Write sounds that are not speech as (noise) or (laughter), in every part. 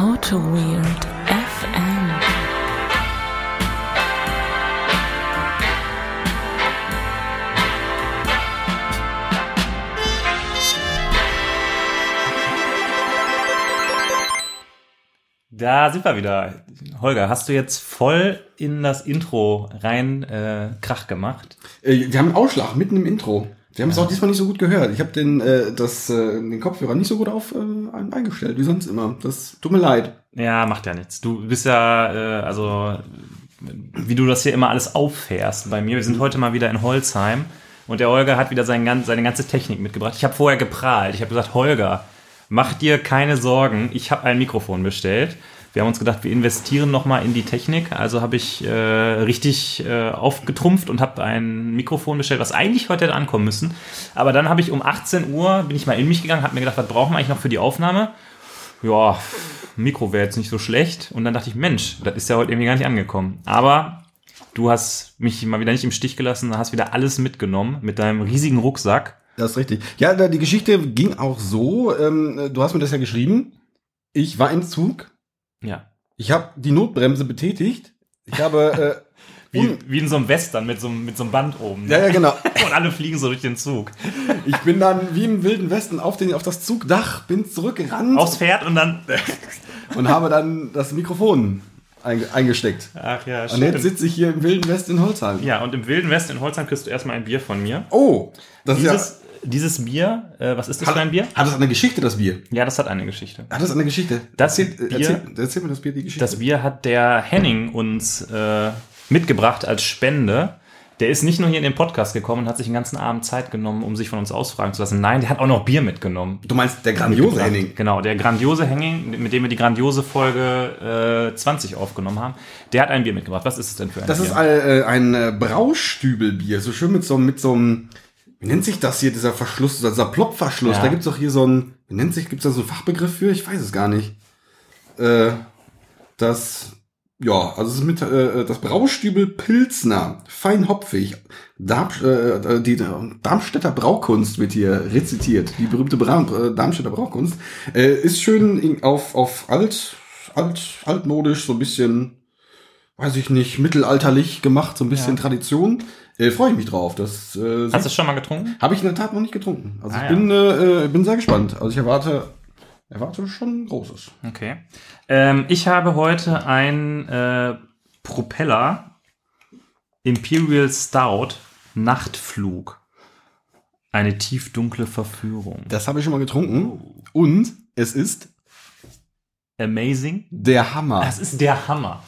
Auto Weird FM. Da sind wir wieder. Holger, hast du jetzt voll in das Intro rein äh, Krach gemacht? Äh, wir haben einen Ausschlag mitten im Intro. Wir haben es auch diesmal nicht so gut gehört. Ich habe den, äh, das, äh, den Kopfhörer nicht so gut auf äh, ein- eingestellt, wie sonst immer. Das tut mir leid. Ja, macht ja nichts. Du bist ja, äh, also, wie du das hier immer alles auffährst bei mir. Wir sind heute mal wieder in Holzheim und der Holger hat wieder sein, seine ganze Technik mitgebracht. Ich habe vorher geprahlt. Ich habe gesagt, Holger, mach dir keine Sorgen. Ich habe ein Mikrofon bestellt. Wir haben uns gedacht, wir investieren nochmal in die Technik. Also habe ich äh, richtig äh, aufgetrumpft und habe ein Mikrofon bestellt, was eigentlich heute hätte ankommen müssen. Aber dann habe ich um 18 Uhr, bin ich mal in mich gegangen, habe mir gedacht, was brauchen wir eigentlich noch für die Aufnahme? ja, Mikro wäre jetzt nicht so schlecht. Und dann dachte ich, Mensch, das ist ja heute irgendwie gar nicht angekommen. Aber du hast mich mal wieder nicht im Stich gelassen, hast wieder alles mitgenommen mit deinem riesigen Rucksack. Das ist richtig. Ja, die Geschichte ging auch so. Ähm, du hast mir das ja geschrieben. Ich war im Zug. Ja. Ich habe die Notbremse betätigt. Ich habe. Äh, (laughs) Wie, wie in so einem Western mit so, einem- mit so einem Band oben. ja, ja, genau. (laughs) Und alle fliegen so durch den Zug. Ich bin dann wie im Wilden Westen auf, den, auf das Zugdach, bin zurückgerannt Aufs Pferd und dann. (laughs) und habe dann das Mikrofon einge eingesteckt. Ach ja, Und jetzt schön. sitze ich hier im Wilden Westen in Holzheim. Ja, und im Wilden Westen in Holzheim kriegst du erstmal ein Bier von mir. Oh, das ist Dieses, dieses Bier, äh, was ist das ja. für ein Bier? Hat das eine Geschichte, das Bier? Ja, das hat eine Geschichte. Hat das eine Geschichte? Das erzähl, Bier- erzähl, erzähl mir das Bier die Geschichte. Das Bier hat der Henning uns äh, mitgebracht als Spende. Der ist nicht nur hier in den Podcast gekommen und hat sich den ganzen Abend Zeit genommen, um sich von uns ausfragen zu lassen. Nein, der hat auch noch Bier mitgenommen. du meinst der grandiose Henning? Genau, der grandiose Henning, mit dem wir die grandiose Folge äh, 20 aufgenommen haben, der hat ein Bier mitgebracht. Was ist es denn für ein Das Bier? ist ein, äh, ein äh, Braustübelbier, so schön mit so, mit so einem, wie nennt sich das hier, dieser Verschluss, dieser Plopverschluss. Ja. Da gibt's doch hier so ein, wie nennt sich, gibt's da so einen Fachbegriff für? Ich weiß es gar nicht. Äh, das, ja, also es ist mit, äh, das Braustübel Pilsner, fein hopfig. Darm, äh, die Darmstädter Braukunst wird hier rezitiert. Die berühmte Bra äh, Darmstädter Braukunst. Äh, ist schön in, auf, auf alt, alt, altmodisch, so ein bisschen, weiß ich nicht, mittelalterlich gemacht, so ein bisschen Ja. Tradition. Äh, Freue ich mich drauf. Das äh, Hast du es schon mal getrunken? habe ich in der Tat noch nicht getrunken. Also Ah, ich bin, äh, äh, bin sehr gespannt. Also ich erwarte, erwarte schon Großes. Okay. Ähm, ich habe heute ein äh, Propeller Imperial Stout Nachtflug. Eine tiefdunkle Verführung. Das habe ich schon mal getrunken. Und es ist Amazing. der Hammer. Das ist der Hammer.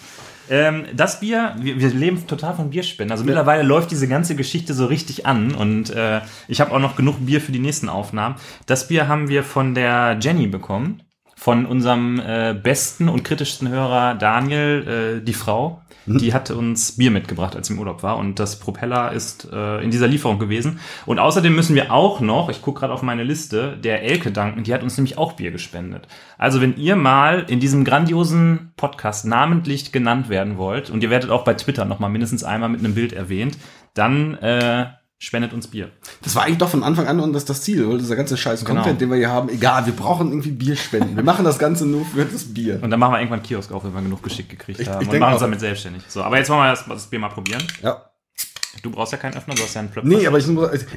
Ähm, das Bier, wir, wir leben total von Bierspenden. Also mittlerweile läuft diese ganze Geschichte so richtig an und äh, ich habe auch noch genug Bier für die nächsten Aufnahmen. Das Bier haben wir von der Jenny bekommen, von unserem äh, besten und kritischsten Hörer Daniel, äh, die Frau. Die hat uns Bier mitgebracht, als sie im Urlaub war und das Propeller ist äh, in dieser Lieferung gewesen. Und außerdem müssen wir auch noch, ich gucke gerade auf meine Liste, der Elke danken, die hat uns nämlich auch Bier gespendet. Also wenn ihr mal in diesem grandiosen Podcast namentlich genannt werden wollt und ihr werdet auch bei Twitter noch mal mindestens einmal mit einem Bild erwähnt, dann äh, spendet uns Bier. Das war eigentlich doch von Anfang an und das das Ziel, weil dieser ganze scheiß Content, Genau. den wir hier haben, egal, wir brauchen irgendwie Bierspenden. Wir machen das Ganze nur für das Bier. Und dann machen wir irgendwann einen Kiosk auf, wenn wir genug geschickt gekriegt Ich- haben ich und machen uns damit selbstständig. So, aber jetzt wollen wir das, das Bier mal probieren. Ja. Du brauchst ja keinen Öffner, du hast ja einen Plöpper. Nee, aber ich,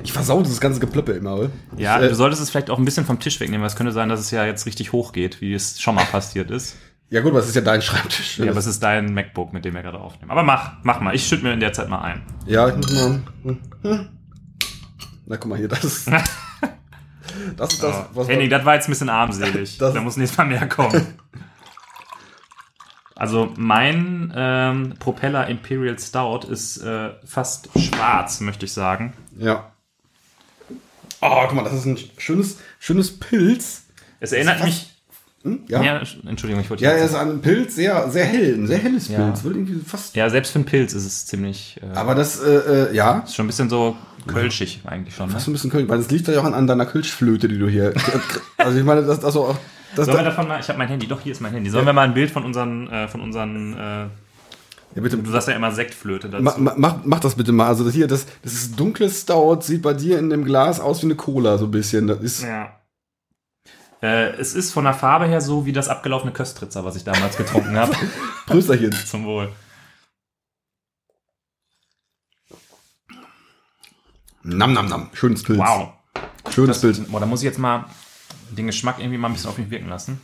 ich versau das ganze Geplöppe immer, oder? Ja, Ich, äh, du solltest es vielleicht auch ein bisschen vom Tisch wegnehmen, weil es könnte sein, dass es ja jetzt richtig hoch geht, wie es schon mal passiert ist. ja gut, was ist ja dein Schreibtisch? Ja, aber es ist dein MacBook, mit dem wir gerade aufnehmen. Aber mach, mach mal. Ich schütte mir in der Zeit mal ein. Ja, ich muss mal. hm, hm. Na, guck mal hier, das ist. (laughs) Das ist das, was Henning, das war jetzt ein bisschen armselig. Da muss nächstes Mal mehr kommen. Also mein ähm, Propeller Imperial Stout ist äh, fast schwarz, möchte ich sagen. Ja. Oh, guck mal, das ist ein schönes, schönes Pilz. Es erinnert mich. Hm? Ja. Ja, Ja, Entschuldigung, ich wollte ja, er ist ein Pilz, sehr, sehr hell, ein sehr helles Ja. Pilz. Irgendwie fast. ja, selbst für einen Pilz ist es ziemlich. Äh, Aber das, äh, äh, ja, ist schon ein bisschen so kölschig eigentlich schon. Ne? fast ein bisschen Kölsch, weil das liegt ja auch an, an deiner Kölschflöte, die du hier. (laughs) also ich meine, das, das auch. Das, Sollen wir da, davon mal, ich habe mein Handy, doch hier ist mein Handy. Sollen wir mal ein Bild von unseren, äh, von unseren, äh, ja, bitte, du sagst ja immer Sektflöte dazu. ma, ma, mach, mach das bitte mal. Also das hier, das, das ist dunkles Stout, sieht bei dir in dem Glas aus wie eine Cola, so ein bisschen. Das ist. Ja. Äh, es ist von der Farbe her so wie das abgelaufene Köstritzer, was ich damals getrunken habe. (laughs) Prösterchen. Zum Wohl. Nam, nam, nam. Schönes Pilz. Wow. Schönes Das, Bild. boah, da muss ich jetzt mal den Geschmack irgendwie mal ein bisschen auf mich wirken lassen.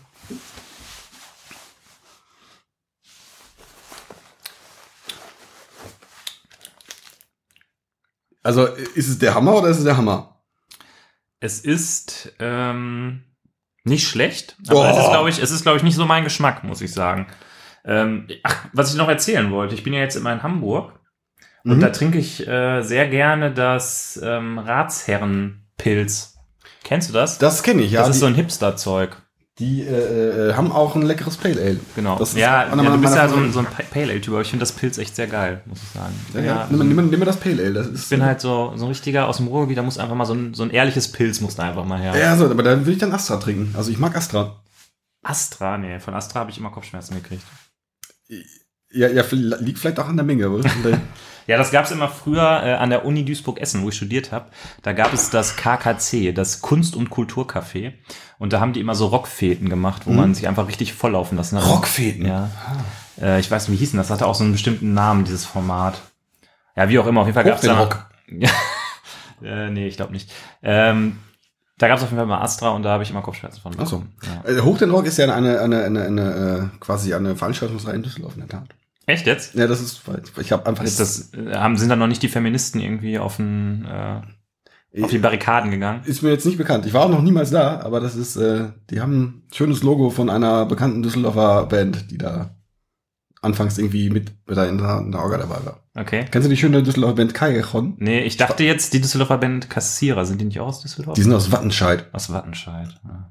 Also, ist es der Hammer oder ist es der Hammer? Es ist ähm, nicht schlecht, aber Oh. es ist, glaube ich, es ist, glaube ich, nicht so mein Geschmack, muss ich sagen. Ähm, ach, was ich noch erzählen wollte, ich bin ja jetzt immer in Hamburg und Mhm. da trinke ich äh, sehr gerne das ähm, Ratsherrenpilz. Kennst du das? Das kenne ich, ja. das ist so ein Hipster-Zeug. Die äh, äh, haben auch ein leckeres Pale Ale. Genau. Ja, ja, du bist ja so ein, so ein Pale Ale-Typ, aber ich finde das Pilz echt sehr geil, muss ich sagen. Ja, ja. Nimm, nimm, nimm mir das Pale Ale. Das ist, Ich bin halt so, so ein richtiger aus dem Ruhrgebiet, da muss einfach mal so ein, so ein ehrliches Pilz muss da einfach mal her. Ja, so, aber dann will ich dann Astra trinken. Also ich mag Astra. Astra, nee, von Astra habe ich immer Kopfschmerzen gekriegt. Ja, ja, liegt vielleicht auch an der Menge. (laughs) Ja, das gab es immer früher äh, an der Uni Duisburg-Essen, wo ich studiert habe. Da gab es das KKC, das Kunst- und Kulturcafé. Und da haben die immer so Rockfeten gemacht, wo man sich einfach richtig volllaufen lassen hat. Rockfeten? Ja. Äh, ich weiß nicht, wie hießen das? hatte auch so einen bestimmten Namen, dieses Format. Ja, wie auch immer. Auf jeden Fall gab es den da... Rock. (laughs) Ja. äh, nee, ich glaube nicht. Ähm, da gab es auf jeden Fall mal Astra und da habe ich immer Kopfschmerzen von Ach so. bekommen. Ja. Äh, Hoch den Rock ist ja eine, eine, eine, eine, äh, quasi eine Veranstaltungsreihe in Düsseldorf, in der Tat. Echt jetzt? Ja, das ist, ich habe einfach Ist das, äh, haben, sind da noch nicht die Feministen irgendwie auf, den, äh, auf die Barrikaden gegangen? ist mir jetzt nicht bekannt. Ich war auch noch niemals da, aber das ist, äh, die haben ein schönes Logo von einer bekannten Düsseldorfer Band, die da anfangs irgendwie mit, mit da in der, in der Orga dabei war. Okay. Kennst du die schöne Düsseldorfer Band Callejon? Nee, ich dachte jetzt, die Düsseldorfer Band Kassierer, sind die nicht auch aus Düsseldorf? Die sind aus Wattenscheid. aus Wattenscheid.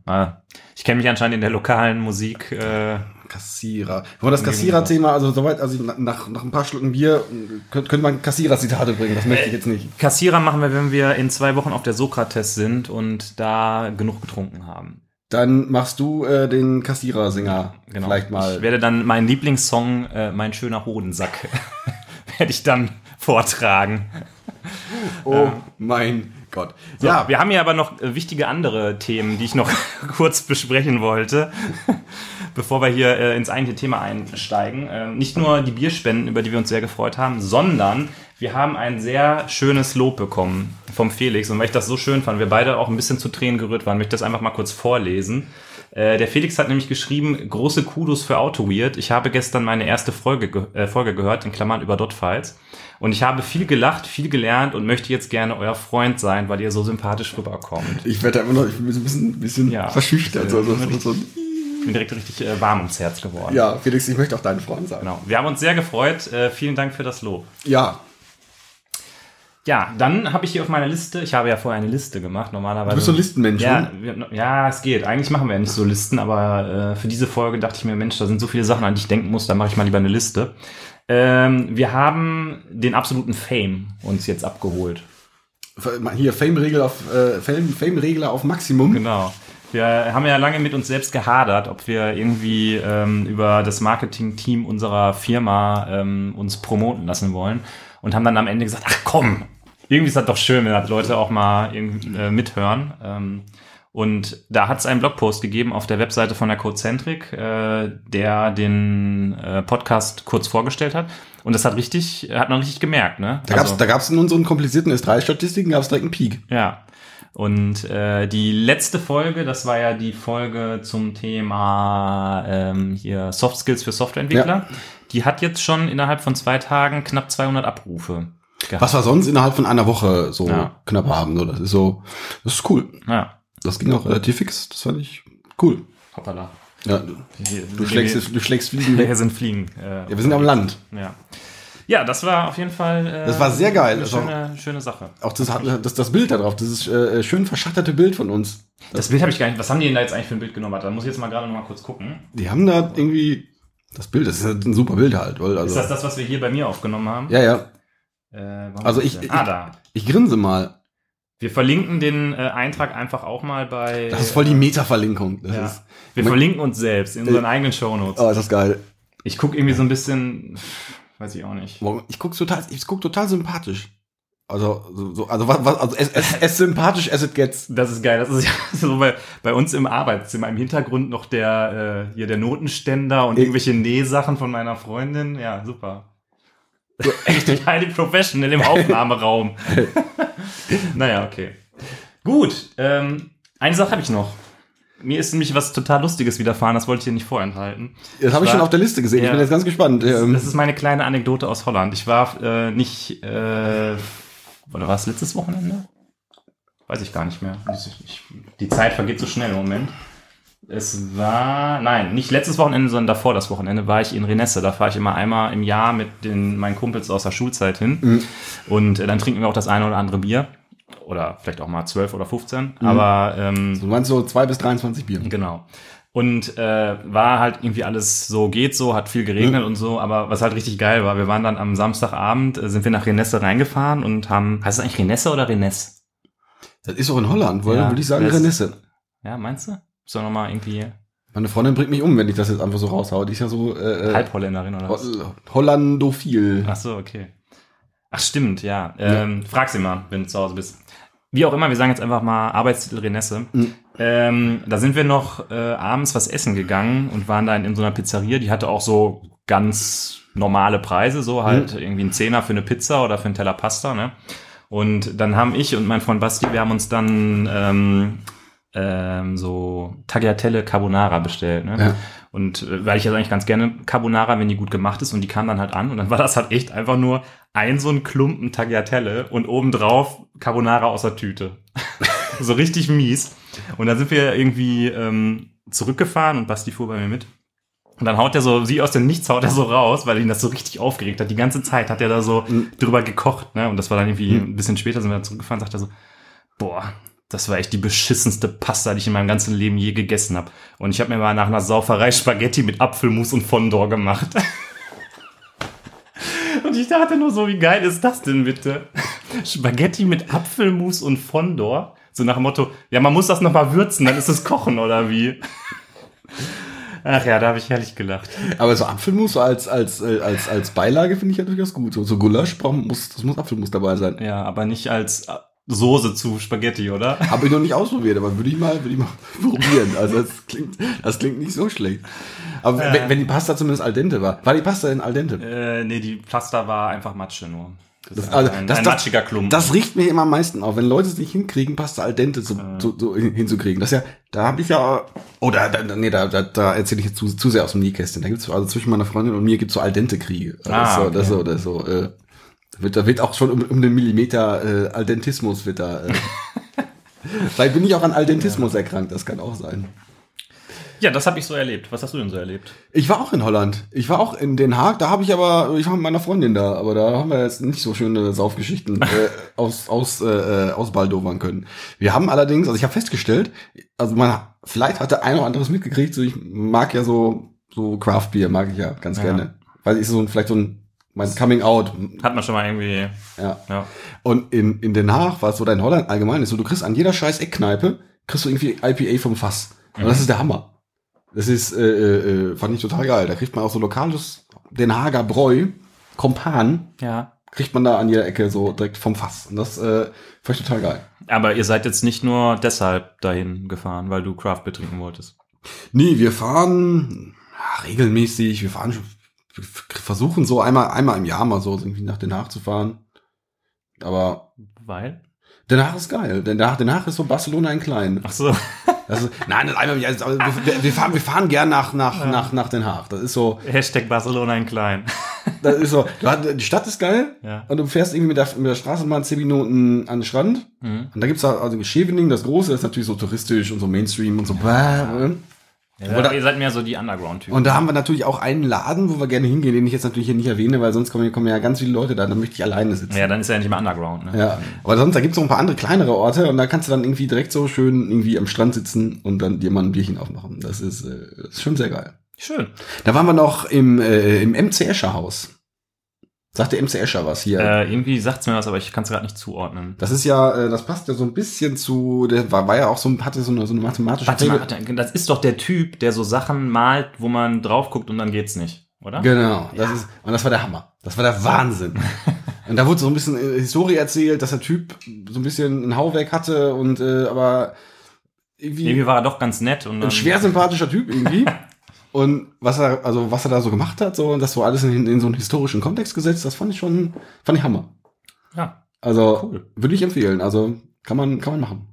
Ah, Ich kenne mich anscheinend in der lokalen Musik. Äh, Kassierer. Aber das Kassierer-Thema, also soweit, also nach, nach ein paar Schlucken Bier könnte, könnte man Kassierer-Zitate bringen. Das möchte ich jetzt nicht. Kassierer machen wir, wenn wir in zwei Wochen auf der Sokrates sind und da genug getrunken haben. Dann machst du äh, den Kassierer-Singer Genau. vielleicht mal. Ich werde dann meinen Lieblingssong, äh, Mein schöner Hodensack, (laughs) werde ich dann vortragen. oh mein Gott. So, ja, wir haben hier aber noch äh, wichtige andere Themen, die ich noch (laughs) kurz besprechen wollte, (laughs) bevor wir hier äh, ins eigentliche Thema einsteigen. Ähm, nicht nur die Bierspenden, über die wir uns sehr gefreut haben, sondern wir haben ein sehr schönes Lob bekommen vom Felix. Und weil ich das so schön fand, wir beide auch ein bisschen zu Tränen gerührt waren, möchte ich das einfach mal kurz vorlesen. Äh, der Felix hat nämlich geschrieben, große Kudos für AutoWeird. Ich habe gestern meine erste Folge, ge äh, Folge gehört, in Klammern über Dotfiles. Und ich habe viel gelacht, viel gelernt und möchte jetzt gerne euer Freund sein, weil ihr so sympathisch rüberkommt. ich werde immer noch ich bin so ein bisschen, bisschen Ja. verschüchtert. So, so, bin direkt richtig äh, warm ums Herz geworden. Ja, Felix, ich möchte auch dein Freund sein. Genau. Wir haben uns sehr gefreut. Äh, vielen Dank für das Lob. Ja, Ja, dann habe ich hier auf meiner Liste, ich habe ja vorher eine Liste gemacht, normalerweise. du bist so ein Listenmensch. Ja, ne? ja, es geht. Eigentlich machen wir ja nicht so Listen, aber äh, für diese Folge dachte ich mir, Mensch, da sind so viele Sachen, an die ich denken muss, da mache ich mal lieber eine Liste. Ähm, wir haben den absoluten Fame uns jetzt abgeholt. Hier Fame-Regel auf äh, Fame- Fame-Regler auf Maximum. Genau. Wir haben ja lange mit uns selbst gehadert, ob wir irgendwie ähm, über das Marketing-Team unserer Firma ähm, uns promoten lassen wollen und haben dann am Ende gesagt, ach komm, irgendwie ist das doch schön, wenn das Leute auch mal irgendwie, äh, mithören. Ähm, und da hat es einen Blogpost gegeben auf der Webseite von der Codecentric, äh, der den äh, Podcast kurz vorgestellt hat. Und das hat richtig, hat man richtig gemerkt, ne? Da gab's, da gab's in unseren komplizierten S3-Statistiken gab's direkt einen Peak. Ja. Und äh, die letzte Folge, das war ja die Folge zum Thema ähm, hier Soft Skills für Softwareentwickler. Die hat jetzt schon innerhalb von zwei Tagen knapp 200 Abrufe. Gehabt. Was wir sonst innerhalb von einer Woche so Ja. knapp haben. So, das ist so, das ist cool. Ja. Das ging auch relativ fix. Das fand ich cool. Hoppala. Ja, du, du schlägst, du schlägst Fliegen weg. Hier sind Fliegen. Äh, Ja, wir sind am Land. Ja. Ja, das war auf jeden Fall. Äh, Das war sehr geil. Eine Also- schöne, schöne Sache. Auch das, das, das Bild da drauf, dieses äh, schön verschatterte Bild von uns. Das Bild habe ich gar nicht. Was haben die denn da jetzt eigentlich für ein Bild genommen? Da muss ich jetzt mal gerade noch mal kurz gucken. Die haben da irgendwie, das Bild, das ist ein super Bild halt. Weil, Ist also, das das, was wir hier bei mir aufgenommen haben? ja, ja. Äh, Also ist ich- ich- ah, da. Ich grinse mal. Wir verlinken den äh, Eintrag einfach auch mal bei. Das ist voll die Meta-Verlinkung. Das Ja. ist, Wir verlinken uns selbst in unseren eigenen Shownotes. oh, ist das geil. Ich gucke irgendwie so ein bisschen, weiß ich auch nicht. Ich guck total, ich guck total sympathisch. Also, so, so, also, was, was, also as, as, as sympathisch as it gets. Das ist geil. Das ist (laughs) ja so bei, bei uns im Arbeitszimmer im Hintergrund noch der äh, hier der Notenständer und Ich- irgendwelche Nähsachen von meiner Freundin. Ja, super. (laughs) Echt highly professional im Aufnahmeraum. (laughs) naja, okay. Gut. Ähm, eine Sache habe ich noch. Mir ist nämlich was total Lustiges widerfahren, das wollte ich dir nicht vorenthalten. Das habe ich schon auf der Liste gesehen. Ja. Ich bin jetzt ganz gespannt. Ähm, Das ist meine kleine Anekdote aus Holland. Ich war äh, nicht, äh, oder war es letztes Wochenende? Weiß ich gar nicht mehr. Ich, ich, die Zeit vergeht so schnell im Moment. Es war, nein, nicht letztes Wochenende, sondern davor das Wochenende war ich in Renesse. Da fahre ich immer einmal im Jahr mit den, meinen Kumpels aus der Schulzeit hin. Und äh, dann trinken wir auch das eine oder andere Bier. Oder vielleicht auch mal 12 oder 15. Aber ähm, du meinst so zwei bis 23 Bier. Genau. Und äh, war halt irgendwie alles so, geht so, hat viel geregnet und so, aber was halt richtig geil war, wir waren dann am Samstagabend, äh, sind wir nach Renesse reingefahren und haben, heißt es eigentlich Renesse oder Renesse? Das ist auch in Holland, weil Ja, würde ich sagen das- Renesse. Ja, meinst du? Soll noch mal irgendwie Meine Freundin bringt mich um, wenn ich das jetzt einfach so raushaue. Die ist ja so äh, äh, Halbholländerin oder was? Ho- Hollandophil. Ach so, okay. Ach stimmt, ja. Ähm, Frag sie mal, wenn du zu Hause bist. Wie auch immer, wir sagen jetzt einfach mal Arbeitstitel Renesse. Mhm. Ähm, da sind wir noch äh, abends was essen gegangen und waren da in, so einer Pizzeria, die hatte auch so ganz normale Preise, so halt irgendwie ein Zehner für eine Pizza oder für einen Teller Pasta, ne? Und dann haben ich und mein Freund Basti, wir haben uns dann ähm, ähm, so Tagliatelle Carbonara bestellt, ne? Ja. Und äh, weil ich ja eigentlich ganz gerne Carbonara, wenn die gut gemacht ist und die kam dann halt an und dann war das halt echt einfach nur ein so ein Klumpen Tagliatelle und obendrauf Carbonara aus der Tüte. (laughs) so richtig mies. Und dann sind wir irgendwie ähm, zurückgefahren und Basti fuhr bei mir mit. Und dann haut er so, sie aus dem Nichts haut er so raus, weil ihn das so richtig aufgeregt hat. Die ganze Zeit hat er da so drüber gekocht, ne? Und das war dann irgendwie ein bisschen später, sind wir dann zurückgefahren, sagt er so, boah, das war echt die beschissenste Pasta, die ich in meinem ganzen Leben je gegessen habe. Und ich habe mir mal nach einer Sauferei Spaghetti mit Apfelmus und Fondor gemacht. (laughs) und ich dachte nur so, wie geil ist das denn bitte? Spaghetti mit Apfelmus und Fondor? So nach dem Motto, ja, man muss das noch mal würzen, dann ist es kochen oder wie? Ach ja, da habe ich herrlich gelacht. Aber so Apfelmus als, als, äh, als, als Beilage finde ich ja durchaus gut. So, so Gulasch, braucht- muss, das muss Apfelmus dabei sein. Ja, aber nicht als Soße zu Spaghetti, oder? Habe ich noch nicht ausprobiert, aber würde ich mal, würde ich mal (laughs) probieren. Also das klingt, das klingt nicht so schlecht. Aber Ja. wenn, wenn die Pasta zumindest al dente war. War die Pasta denn al dente? Äh, nee, die Pasta war einfach Matsche nur. Das, Das- ist also, ein, das- ein das- matschiger Klumpen. Das riecht mir immer am meisten auf, wenn Leute es nicht hinkriegen, Pasta al dente so, so, so hin- hinzukriegen. Das ist ja, da habe ich ja, oh, da, da, nee, da, da, da erzähle ich jetzt zu, zu sehr aus dem Nähkästchen. Da gibt's also zwischen meiner Freundin und mir gibt's so al dente Kriege. Das Ah, ist so, das okay. so, das so, äh, wird, da wird auch schon um, um den Millimeter äh, Aldentismus wird da. Äh. (laughs) Vielleicht bin ich auch an Aldentismus erkrankt, das kann auch sein. ja, das habe ich so erlebt. Was hast du denn so erlebt? Ich war auch in Holland. Ich war auch in Den Haag. Da habe ich aber, ich war mit meiner Freundin da, aber da haben wir jetzt nicht so schöne Saufgeschichten (laughs) äh, aus aus äh, aus Baldovern können. Wir haben allerdings, also ich habe festgestellt, also man vielleicht hat der ein oder anderes mitgekriegt. So ich mag ja so so Craft Beer mag ich ja ganz Ja. gerne, weil ich so ein, vielleicht so ein mein Coming Out. Hat man schon mal irgendwie. Ja. Ja. Und in in Den Haag war es so, oder in Holland allgemein ist so, du kriegst an jeder scheiß Eckkneipe kriegst du irgendwie IPA vom Fass. Und das ist der Hammer. Das ist, äh, äh, fand ich total geil. Da kriegt man auch so lokales Den Haager Bräu, Kompan, Ja. kriegt man da an jeder Ecke so direkt vom Fass. Und das äh, fand ich total geil. Aber ihr seid jetzt nicht nur deshalb dahin gefahren, weil du Craft Beer trinken wolltest. Nee, wir fahren ja, regelmäßig, wir fahren schon, versuchen so einmal, einmal im Jahr mal so irgendwie nach Den Haag zu fahren. Aber Weil? Den Haag ist geil. Den Haag, Den Haag ist so Barcelona in klein. Ach so. (laughs) Ist, nein, das einmal im Jahr. Wir, wir, fahren, wir fahren gern nach, nach, nach, nach Den Haag. Das ist so, Hashtag Barcelona in klein. (laughs) das ist so, die Stadt ist geil. Ja. Und du fährst irgendwie mit der, mit der Straßenbahn zehn Minuten an den Strand. Mhm. Und da gibt's da, also Scheveningen, das Große, das ist natürlich so touristisch und so Mainstream und so. bäh. Ja, Oder- ihr seid mehr so die Underground-Typen. Und da haben wir natürlich auch einen Laden, wo wir gerne hingehen, den ich jetzt natürlich hier nicht erwähne, weil sonst kommen, kommen ja ganz viele Leute da, dann möchte ich alleine sitzen. ja, dann ist er ja nicht mehr Underground, ne? Ja, aber sonst, da gibt's noch ein paar andere kleinere Orte und da kannst du dann irgendwie direkt so schön irgendwie am Strand sitzen und dann dir mal ein Bierchen aufmachen. Das ist, äh, das ist schon sehr geil. Schön. Da waren wir noch im, äh, im MC Escher Haus. Sagt der MC Escher was hier? Äh, irgendwie sagt's mir was, aber ich kann es gerade nicht zuordnen. Das ist ja, äh, das passt ja so ein bisschen zu, der war, war ja auch so, hatte so eine, so eine mathematische Warte mal, das ist doch der Typ, der so Sachen malt, wo man drauf guckt und dann geht's nicht, oder? Genau, das ist, und das war der Hammer. Das war der Wahnsinn. (laughs) Und da wurde so ein bisschen äh, Historie erzählt, dass der Typ so ein bisschen einen Hau weg hatte und äh, aber irgendwie, Irgendwie war er doch ganz nett und ein schwer sympathischer Typ irgendwie. (laughs) und was er, also was er da so gemacht hat, so und das so alles in, in so einen historischen Kontext gesetzt, das fand ich schon, fand ich Hammer. Ja, Also Cool. würde ich empfehlen. Also kann man, kann man machen.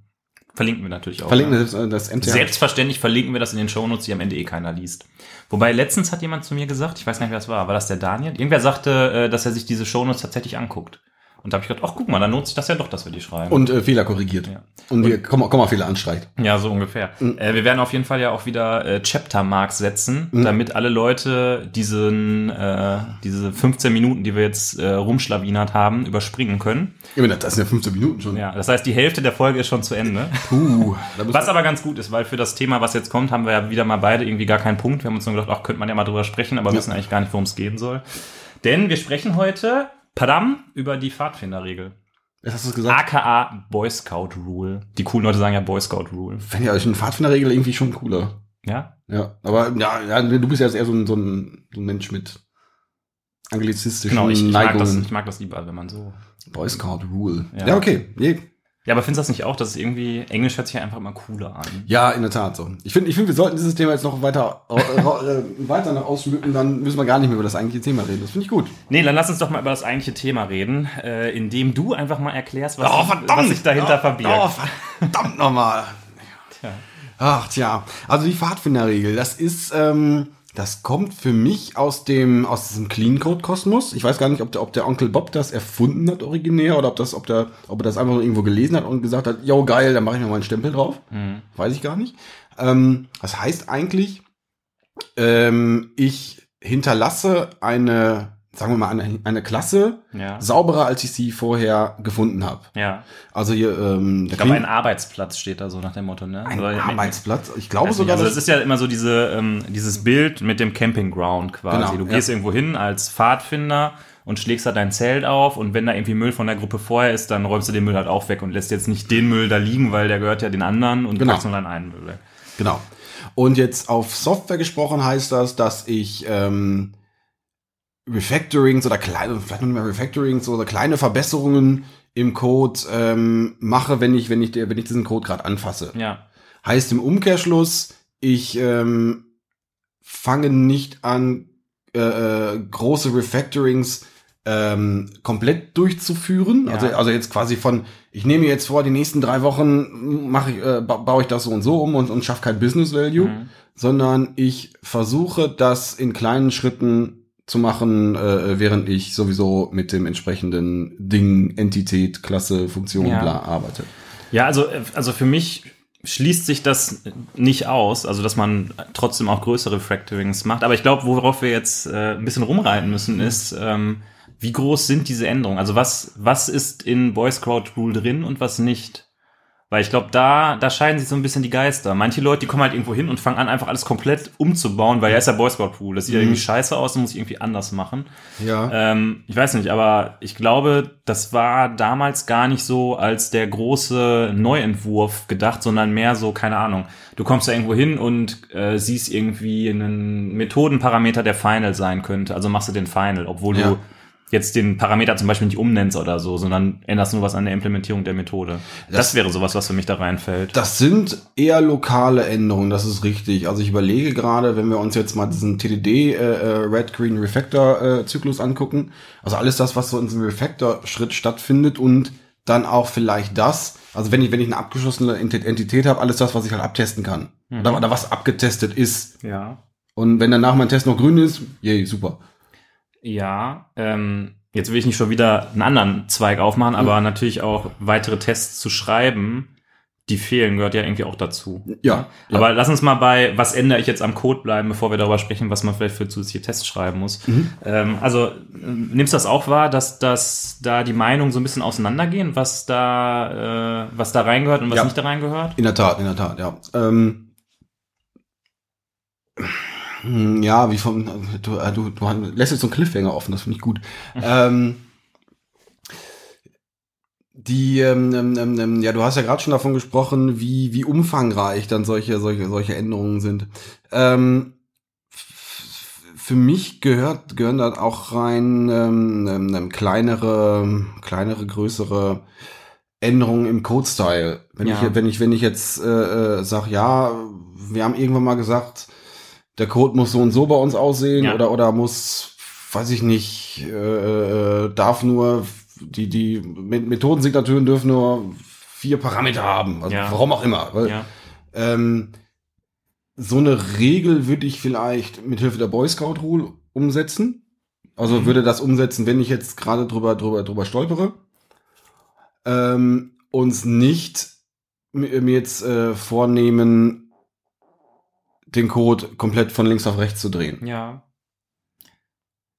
verlinken wir natürlich auch. Verlinken ja. wir das, äh, das MTA. Selbstverständlich verlinken wir das in den Shownotes, die am Ende eh keiner liest. Wobei letztens hat jemand zu mir gesagt, ich weiß gar nicht, wer das war, war das der Daniel? Irgendwer sagte, äh, dass er sich diese Shownotes tatsächlich anguckt. Und da habe ich gedacht, ach guck mal, dann lohnt sich das ja doch, dass wir die schreiben. Und äh, Fehler korrigiert. Ja. Und wir Komma, Komma Fehler anstreicht. Ja, so ungefähr. Mhm. Äh, wir werden auf jeden Fall ja auch wieder äh, Chapter-Marks setzen, damit alle Leute diesen, äh, diese 15 Minuten, die wir jetzt äh, rumschlawinert haben, überspringen können. Ich meine, das sind ja 15 Minuten schon. Ja, das heißt, die Hälfte der Folge ist schon zu Ende. (laughs) Puh, Was aber ganz gut ist, weil für das Thema, was jetzt kommt, haben wir ja wieder mal beide irgendwie gar keinen Punkt. Wir haben uns nur gedacht, ach, könnte man ja mal drüber sprechen, aber wissen eigentlich gar nicht, worum es gehen soll. Denn wir sprechen heute, padam, über die Pfadfinderregel. Jetzt hast du es gesagt. AKA Boy Scout Rule. Die coolen Leute sagen ja Boy Scout Rule. Fände ja eine Pfadfinderregel irgendwie schon cooler. Ja? Ja, aber ja, ja du bist ja eher so ein, so ein, so ein Mensch mit anglizistischen Genau, ich, ich, mag das, Neigungen. ich mag das lieber, wenn man so. Boy Scout Rule. Ja. Ja, okay. Nee. Ja, aber findest du das nicht auch, dass es irgendwie, Englisch hört sich ja einfach immer cooler an? Ja, in der Tat so. Ich finde, ich finde, wir sollten dieses Thema jetzt noch weiter, äh, äh, weiter noch ausschmücken, dann müssen wir gar nicht mehr über das eigentliche Thema reden. Das finde ich gut. Nee, dann lass uns doch mal über das eigentliche Thema reden, äh, indem du einfach mal erklärst, was, Oh, verdammt! was sich dahinter oh, verbirgt. Oh, verdammt nochmal. (laughs) Tja. Ach tja, also die Pfadfinderregel, das ist, ähm, das kommt für mich aus dem aus diesem Clean Code Kosmos. Ich weiß gar nicht, ob der, ob der Onkel Bob das erfunden hat originär oder ob das, ob der, ob er das einfach nur irgendwo gelesen hat und gesagt hat, yo geil, dann mache ich mir mal einen Stempel drauf. Mhm. Weiß ich gar nicht. Ähm, das heißt eigentlich, ähm, ich hinterlasse eine, sagen wir mal, eine, eine Klasse Ja. sauberer, als ich sie vorher gefunden habe. Ja. Also hier, ähm, Ich glaube, ein Arbeitsplatz steht da so nach dem Motto, ne? ein Also, Arbeitsplatz. Ich glaube Weiß nicht, sogar, also es ist ja immer so diese, ähm, dieses Bild mit dem Campingground quasi. Genau, du ja. gehst irgendwo hin als Pfadfinder und schlägst da dein Zelt auf und wenn da irgendwie Müll von der Gruppe vorher ist, dann räumst du den Müll halt auch weg und lässt jetzt nicht den Müll da liegen, weil der gehört ja den anderen und Genau. packst nur deinen einen Müll weg. Genau. Und jetzt auf Software gesprochen heißt das, dass ich ähm, Refactorings oder kleine, vielleicht noch nicht mehr Refactorings oder kleine Verbesserungen im Code ähm, mache, wenn ich, wenn ich, wenn ich diesen Code gerade anfasse. Ja. Heißt im Umkehrschluss, ich ähm, fange nicht an, äh, äh, große Refactorings ähm, komplett durchzuführen. Ja. Also, also jetzt quasi von, ich nehme mir jetzt vor, die nächsten drei Wochen mache ich, äh, ba baue ich das so und so um und, und schaffe kein Business Value, Mhm. sondern ich versuche das in kleinen Schritten zu machen, äh, während ich sowieso mit dem entsprechenden Ding, Entität, Klasse, Funktion, Ja. bla arbeite. Ja, also, äh, also für mich schließt sich das nicht aus, also dass man trotzdem auch größere Refactorings macht. Aber ich glaube, worauf wir jetzt äh, ein bisschen rumreiten müssen, ist, ähm, wie groß sind diese Änderungen? Also was, was ist in Boy Scout Rule drin und was nicht? Weil ich glaube, da, da scheiden sich so ein bisschen die Geister. Manche Leute, die kommen halt irgendwo hin und fangen an, einfach alles komplett umzubauen, weil ja ist ja Boy Scout Rule. Das sieht ja irgendwie scheiße aus, das muss ich irgendwie anders machen. Ja. Ähm, ich weiß nicht, aber ich glaube, das war damals gar nicht so als der große Neuentwurf gedacht, sondern mehr so, keine Ahnung. Du kommst da irgendwo hin und äh, siehst irgendwie einen Methodenparameter, der Final sein könnte. Also machst du den Final, obwohl Ja. du jetzt den Parameter zum Beispiel nicht umnennst oder so, sondern änderst nur was an der Implementierung der Methode. Das, Das- wäre sowas, was für mich da reinfällt. Das sind eher lokale Änderungen, das ist richtig. Also ich überlege gerade, wenn wir uns jetzt mal diesen TDD äh, äh, Red Green Refactor äh, Zyklus angucken, also alles das, was so in diesem Refactor Schritt stattfindet und dann auch vielleicht das, also wenn ich wenn ich eine abgeschlossene Ent- Entität habe, alles das, was ich halt abtesten kann oder, oder was abgetestet ist. ja. Und wenn danach mein Test noch grün ist, yay, super. Ja, ähm, jetzt will ich nicht schon wieder einen anderen Zweig aufmachen, aber natürlich auch weitere Tests zu schreiben, die fehlen, gehört ja irgendwie auch dazu. Ja, ja. Aber lass uns mal bei, was ändere ich jetzt am Code bleiben, bevor wir darüber sprechen, was man vielleicht für zusätzliche Tests schreiben muss. Mhm. Ähm, also ähm, nimmst du das auch wahr, dass, dass da die Meinungen so ein bisschen auseinandergehen, was da, äh, was da reingehört und was Ja. nicht da reingehört? In der Tat, in der Tat, ja. Ähm, hm, ja, wie vom, du, äh, du, du lässt jetzt so einen Cliffhanger offen, das finde ich gut. ähm, die, ähm, ähm, ähm, ja, du hast ja gerade schon davon gesprochen, wie, wie umfangreich dann solche, solche, solche Änderungen sind. Ähm, für mich gehört, gehören da auch rein ähm, ähm, ähm, kleinere, kleinere, größere Änderungen im Code-Style. Wenn, Ja. ich, wenn ich, wenn ich jetzt äh, äh, sage, ja, wir haben irgendwann mal gesagt, der Code muss so und so bei uns aussehen Ja. oder oder muss, weiß ich nicht, äh, äh, darf nur die die Met- Methodensignaturen dürfen nur vier Parameter haben, also Ja. warum auch immer. Weil, Ja. ähm, so eine Regel würde ich vielleicht mit Hilfe der Boy Scout Rule umsetzen. Also Mhm. würde das umsetzen, wenn ich jetzt gerade drüber, drüber, drüber stolpere. Ähm, uns nicht mi- mir jetzt äh, vornehmen, den Code komplett von links auf rechts zu drehen. Ja.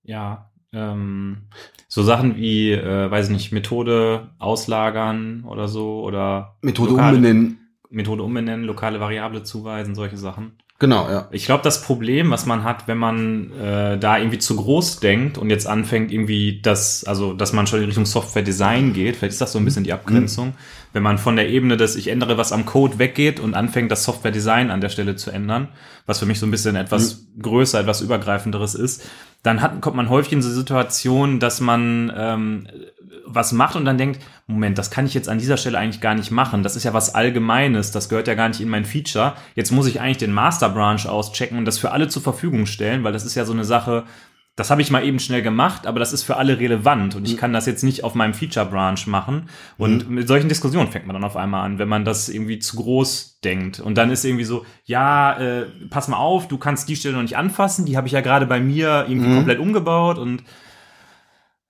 Ja. Ähm, so Sachen wie, äh, weiß ich nicht, Methode auslagern oder so oder Methode lokale- umbenennen. Methode umbenennen, lokale Variable zuweisen, solche Sachen. Genau, ja. Ich glaube, das Problem, was man hat, wenn man äh, da irgendwie zu groß denkt und jetzt anfängt, irgendwie das, also dass man schon in Richtung Software Design geht, vielleicht ist das so ein bisschen die Abgrenzung, wenn man von der Ebene des Ich ändere was am Code weggeht und anfängt, das Software Design an der Stelle zu ändern, was für mich so ein bisschen etwas größer, etwas übergreifenderes ist, dann hat, kommt man häufig in so Situationen, dass man ähm, was macht und dann denkt, Moment, das kann ich jetzt an dieser Stelle eigentlich gar nicht machen. Das ist ja was Allgemeines, das gehört ja gar nicht in mein Feature. Jetzt muss ich eigentlich den Master Branch auschecken und das für alle zur Verfügung stellen, weil das ist ja so eine Sache, das habe ich mal eben schnell gemacht, aber das ist für alle relevant und ich kann das jetzt nicht auf meinem Feature Branch machen. Und mit solchen Diskussionen fängt man dann auf einmal an, wenn man das irgendwie zu groß denkt. Und dann ist irgendwie so, ja, äh, pass mal auf, du kannst die Stelle noch nicht anfassen, die habe ich ja gerade bei mir irgendwie Mhm. komplett umgebaut und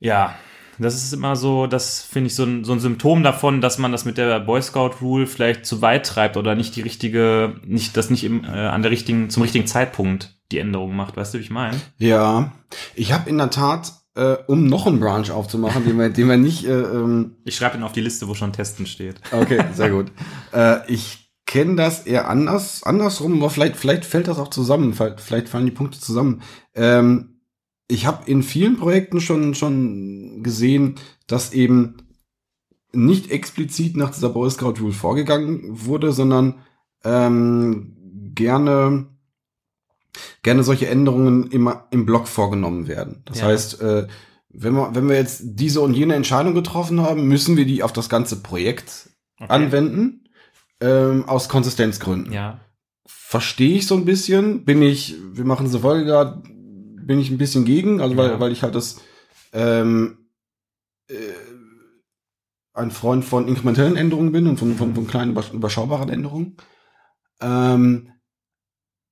ja, das ist immer so, das finde ich so ein, so ein Symptom davon, dass man das mit der Boy Scout Rule vielleicht zu weit treibt oder nicht die richtige, nicht das nicht im, äh, an der richtigen, zum richtigen Zeitpunkt die Änderung macht. Weißt du, wie ich meine? Ja. Ich habe in der Tat, äh, um noch einen Branch aufzumachen, den wir, den wir nicht äh, ähm, Ich schreibe ihn auf die Liste, wo schon Testen steht. Okay, sehr gut. äh, ich kenne das eher anders, andersrum, aber vielleicht, vielleicht fällt das auch zusammen, vielleicht, fallen die Punkte zusammen. Ähm, ich habe in vielen Projekten schon, schon gesehen, dass eben nicht explizit nach dieser Boy Scout Rule vorgegangen wurde, sondern ähm, gerne gerne solche Änderungen immer im Block vorgenommen werden. Das Ja. heißt, äh, wenn wir, wenn wir jetzt diese und jene Entscheidung getroffen haben, müssen wir die auf das ganze Projekt Okay. anwenden, ähm, aus Konsistenzgründen. Ja. Verstehe ich so ein bisschen, bin ich, wir machen diese Folge gerade, bin ich ein bisschen gegen, also weil, Ja. weil ich halt das ähm, äh, ein Freund von inkrementellen Änderungen bin und von, von, von kleinen übersch- überschaubaren Änderungen. Ähm,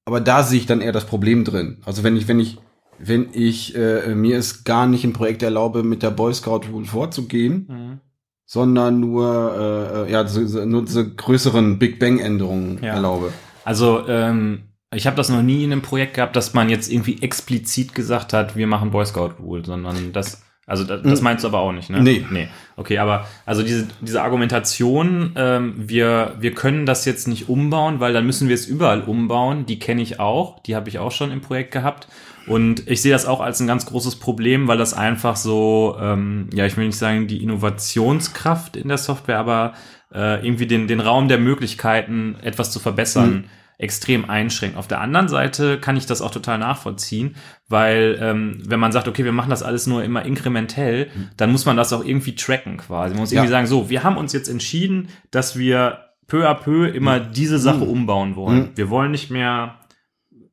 aber da sehe ich dann eher das Problem drin. Also wenn ich, wenn ich, wenn ich äh, mir es gar nicht im Projekt erlaube, mit der Boy Scout Rule vorzugehen, Mhm. sondern nur äh, äh, ja so, so, nur diese größeren Big Bang Änderungen Ja. erlaube. Also, ähm, ich habe das noch nie in einem Projekt gehabt, dass man jetzt irgendwie explizit gesagt hat, wir machen Boy Scout Rule, sondern das, also das, das Mhm. meinst du aber auch nicht, ne? Nee. Nee. Okay, aber also diese, diese Argumentation, ähm, wir, wir können das jetzt nicht umbauen, weil dann müssen wir es überall umbauen, die kenne ich auch, die habe ich auch schon im Projekt gehabt. Und ich sehe das auch als ein ganz großes Problem, weil das einfach so, ähm, ja, ich will nicht sagen, die Innovationskraft in der Software, aber äh, irgendwie den, den Raum der Möglichkeiten, etwas zu verbessern, extrem einschränkt. Auf der anderen Seite kann ich das auch total nachvollziehen, weil ähm, wenn man sagt, okay, wir machen das alles nur immer inkrementell, dann muss man das auch irgendwie tracken quasi. Man muss Ja. irgendwie sagen, so, wir haben uns jetzt entschieden, dass wir peu à peu immer diese Sache Mhm. umbauen wollen. Mhm. Wir wollen nicht mehr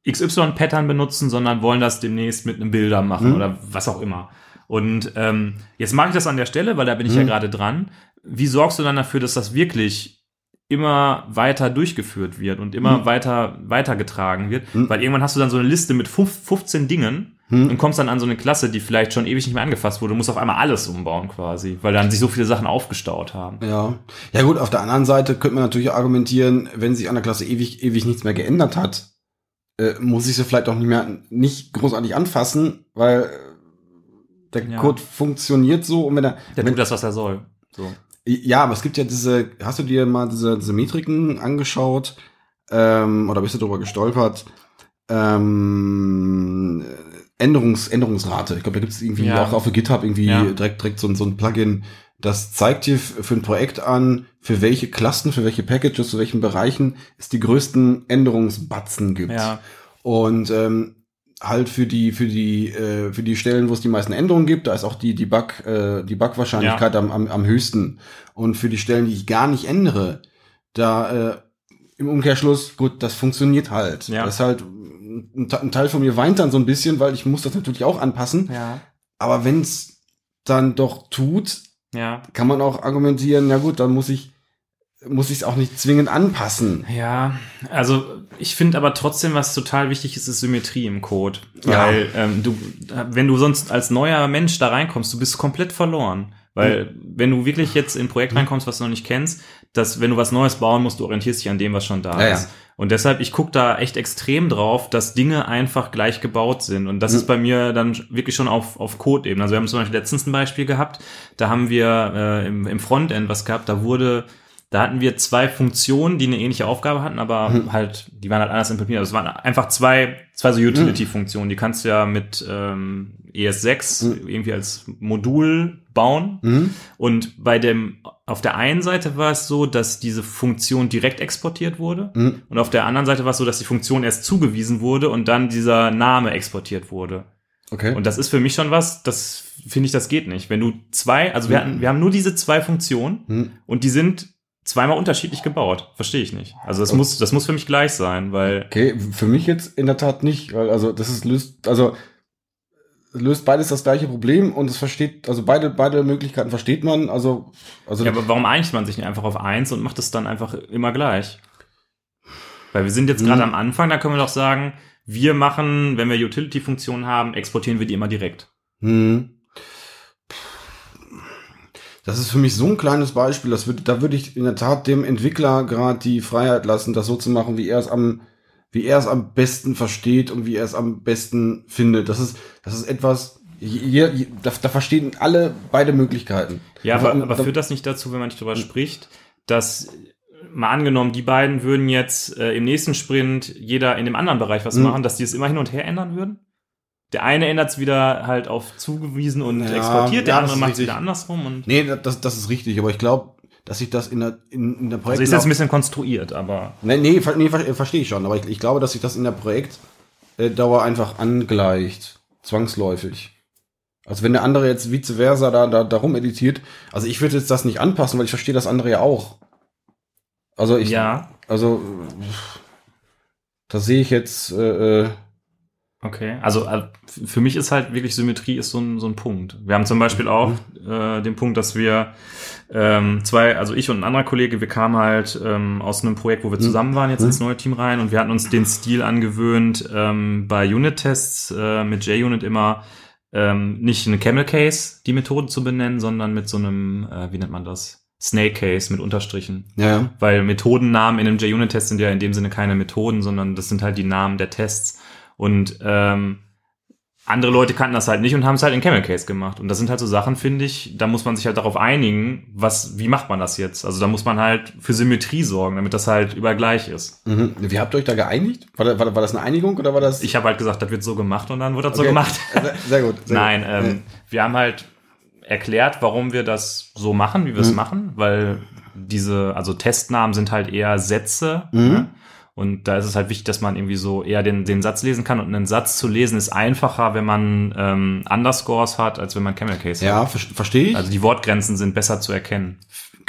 XY-Pattern benutzen, sondern wollen das demnächst mit einem Bilder machen Mhm. oder was auch immer. Und ähm, jetzt mache ich das an der Stelle, weil da bin ich ja Mhm. gerade dran. Wie sorgst du dann dafür, dass das wirklich immer weiter durchgeführt wird und immer Mhm. weiter weitergetragen wird? Mhm. Weil irgendwann hast du dann so eine Liste mit fünf- 15 Dingen Hm. und kommst dann an so eine Klasse, die vielleicht schon ewig nicht mehr angefasst wurde. Du musst auf einmal alles umbauen quasi, weil dann sich so viele Sachen aufgestaut haben. Ja. Ja gut, auf der anderen Seite könnte man natürlich argumentieren, wenn sich an der Klasse ewig, ewig nichts mehr geändert hat, äh, muss ich sie vielleicht auch nicht mehr nicht großartig anfassen, weil äh, der Ja. Code funktioniert so und wenn er Der wenn, tut das, was er soll. So. Ja, aber es gibt ja diese, hast du dir mal diese, diese Metriken angeschaut ähm, oder bist du drüber gestolpert? Ähm, Änderungs, Änderungsrate. Ich glaube, da gibt es irgendwie Ja. auch auf GitHub irgendwie Ja. direkt, direkt so, ein- so ein Plugin, das zeigt dir für ein Projekt an, für welche Klassen, für welche Packages, zu welchen Bereichen es die größten Änderungsbatzen gibt. Ja. Und ähm, halt für die für die äh, für die Stellen, wo es die meisten Änderungen gibt, da ist auch die die Bug äh, die Bugwahrscheinlichkeit am, am, am höchsten und für die Stellen, die ich gar nicht ändere, da äh, im Umkehrschluss gut, das funktioniert halt. Ja. Das ist halt ein, ein Teil von mir weint dann so ein bisschen, weil ich muss das natürlich auch anpassen. Ja. Aber wenn's dann doch tut, Ja. kann man auch argumentieren, na gut, dann muss ich muss ich es auch nicht zwingend anpassen. Ja, also ich finde aber trotzdem, was total wichtig ist, ist Symmetrie im Code. Ja. Weil ähm, du, wenn du sonst als neuer Mensch da reinkommst, du bist komplett verloren. Weil wenn du wirklich jetzt in ein Projekt reinkommst, was du noch nicht kennst, dass wenn du was Neues bauen musst, du orientierst dich an dem, was schon da Ja, ja. ist. Und deshalb, ich gucke da echt extrem drauf, dass Dinge einfach gleich gebaut sind. Und das ist bei mir dann wirklich schon auf, auf Code-Ebene. Also wir haben zum Beispiel letztens ein Beispiel gehabt, da haben wir äh, im, im Frontend was gehabt, da wurde, da hatten wir zwei Funktionen, die eine ähnliche Aufgabe hatten, aber halt, die waren halt anders implementiert. Also es waren einfach zwei, zwei so Utility-Funktionen. Die kannst du ja mit ähm, ES6 irgendwie als Modul bauen. Mhm. Und bei dem, auf der einen Seite war es so, dass diese Funktion direkt exportiert wurde. Mhm. Und auf der anderen Seite war es so, dass die Funktion erst zugewiesen wurde und dann dieser Name exportiert wurde. Okay. Und das ist für mich schon was, das finde ich, das geht nicht. Wenn du zwei, also wir hatten, wir haben nur diese zwei Funktionen Mhm. und die sind zweimal unterschiedlich gebaut. Verstehe ich nicht. Also das muss, das muss für mich gleich sein, weil Okay, für mich jetzt in der Tat nicht, weil also das ist löst, also löst beides das gleiche Problem und es versteht, also beide beide Möglichkeiten versteht man, also also Ja, aber warum einigt man sich nicht einfach auf eins und macht es dann einfach immer gleich? Weil wir sind jetzt Hm. gerade am Anfang, da können wir doch sagen, wir machen, wenn wir Utility-Funktionen haben, exportieren wir die immer direkt. hm. Das ist für mich so ein kleines Beispiel, das würde, da würde ich in der Tat dem Entwickler gerade die Freiheit lassen, das so zu machen, wie er es am, wie er es am besten versteht und wie er es am besten findet. Das ist, das ist etwas, je, da, da verstehen alle beide Möglichkeiten. Ja, aber, aber führt das nicht dazu, wenn man nicht drüber spricht, dass mal angenommen, die beiden würden jetzt äh, im nächsten Sprint jeder in dem anderen Bereich was Mhm. machen, dass die es immer hin und her ändern würden? Der eine ändert es wieder halt auf zugewiesen und Ja, exportiert, der ja, andere macht es wieder andersrum und Nee, das, das ist richtig, aber ich glaube, dass sich das in der, in, in der Projekt also ist jetzt ein bisschen konstruiert, aber Nee, nee, nee ver verstehe ich schon, aber ich, ich glaube, dass sich das in der Projektdauer einfach angleicht. Zwangsläufig. Also wenn der andere jetzt vice versa da, da, darum editiert, also ich würde jetzt das nicht anpassen, weil ich verstehe das andere ja auch. Also ich, ja, also da sehe ich jetzt, äh, äh, Okay, also äh, für mich ist halt wirklich Symmetrie ist so ein, so ein Punkt. Wir haben zum Beispiel auch Mhm. äh, den Punkt, dass wir ähm, zwei, also ich und ein anderer Kollege, wir kamen halt ähm, aus einem Projekt, wo wir zusammen waren, jetzt Mhm. ins neue Team rein und wir hatten uns den Stil angewöhnt, ähm, bei Unit-Tests äh, mit JUnit immer ähm, nicht eine Camel Case die Methode zu benennen, sondern mit so einem, äh, wie nennt man das? Snake Case mit Unterstrichen. ja, ja. Weil Methodennamen in einem JUnit-Test sind ja in dem Sinne keine Methoden, sondern das sind halt die Namen der Tests. Und ähm, andere Leute kannten das halt nicht und haben es halt in Camel Case gemacht. Und das sind halt so Sachen, finde ich, da muss man sich halt darauf einigen, was, wie macht man das jetzt? Also da muss man halt für Symmetrie sorgen, damit das halt überall gleich ist. Mhm. Wie habt ihr euch da geeinigt? War, war, war das eine Einigung oder war das? Ich habe halt gesagt, das wird so gemacht und dann wird das so Okay. gemacht. Sehr, (laughs) gut. Sehr Nein, gut. ähm, wir haben halt erklärt, warum wir das so machen, wie wir es Mhm. machen, weil diese, also Testnamen sind halt eher Sätze. Mhm. Ne? Und da ist es halt wichtig, dass man irgendwie so eher den, den Satz lesen kann. Und einen Satz zu lesen ist einfacher, wenn man ähm, Underscores hat, als wenn man Camel Case Ja, hat. ver verstehe ich. Also die Wortgrenzen sind besser zu erkennen.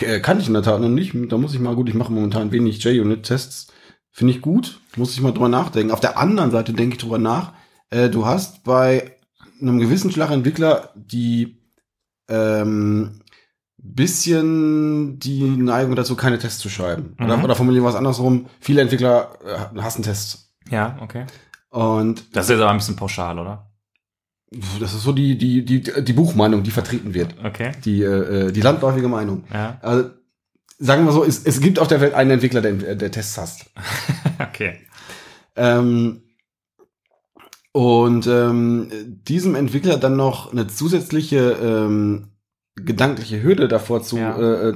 Äh, Kann ich in der Tat noch nicht. Da muss ich mal gut, ich mache momentan wenig JUnit-Tests. Finde ich gut. Muss ich mal drüber nachdenken. Auf der anderen Seite denke ich drüber nach. Äh, du hast bei einem gewissen Schlag Entwickler die ähm, bisschen die Neigung dazu, keine Tests zu schreiben. Oder, Mhm. oder formulieren wir es andersrum. Viele Entwickler äh, hassen Tests. Ja, okay. Und Das ist aber ein bisschen pauschal, oder? das ist so die, die, die, die Buchmeinung, die vertreten wird. Okay. Die, äh, die landläufige Meinung. Ja, Also, sagen wir so, es, es gibt auf der Welt einen Entwickler, der, der Tests hasst. (laughs) okay. Ähm, und ähm, diesem Entwickler dann noch eine zusätzliche ähm, gedankliche Hürde davor zu Ja. äh,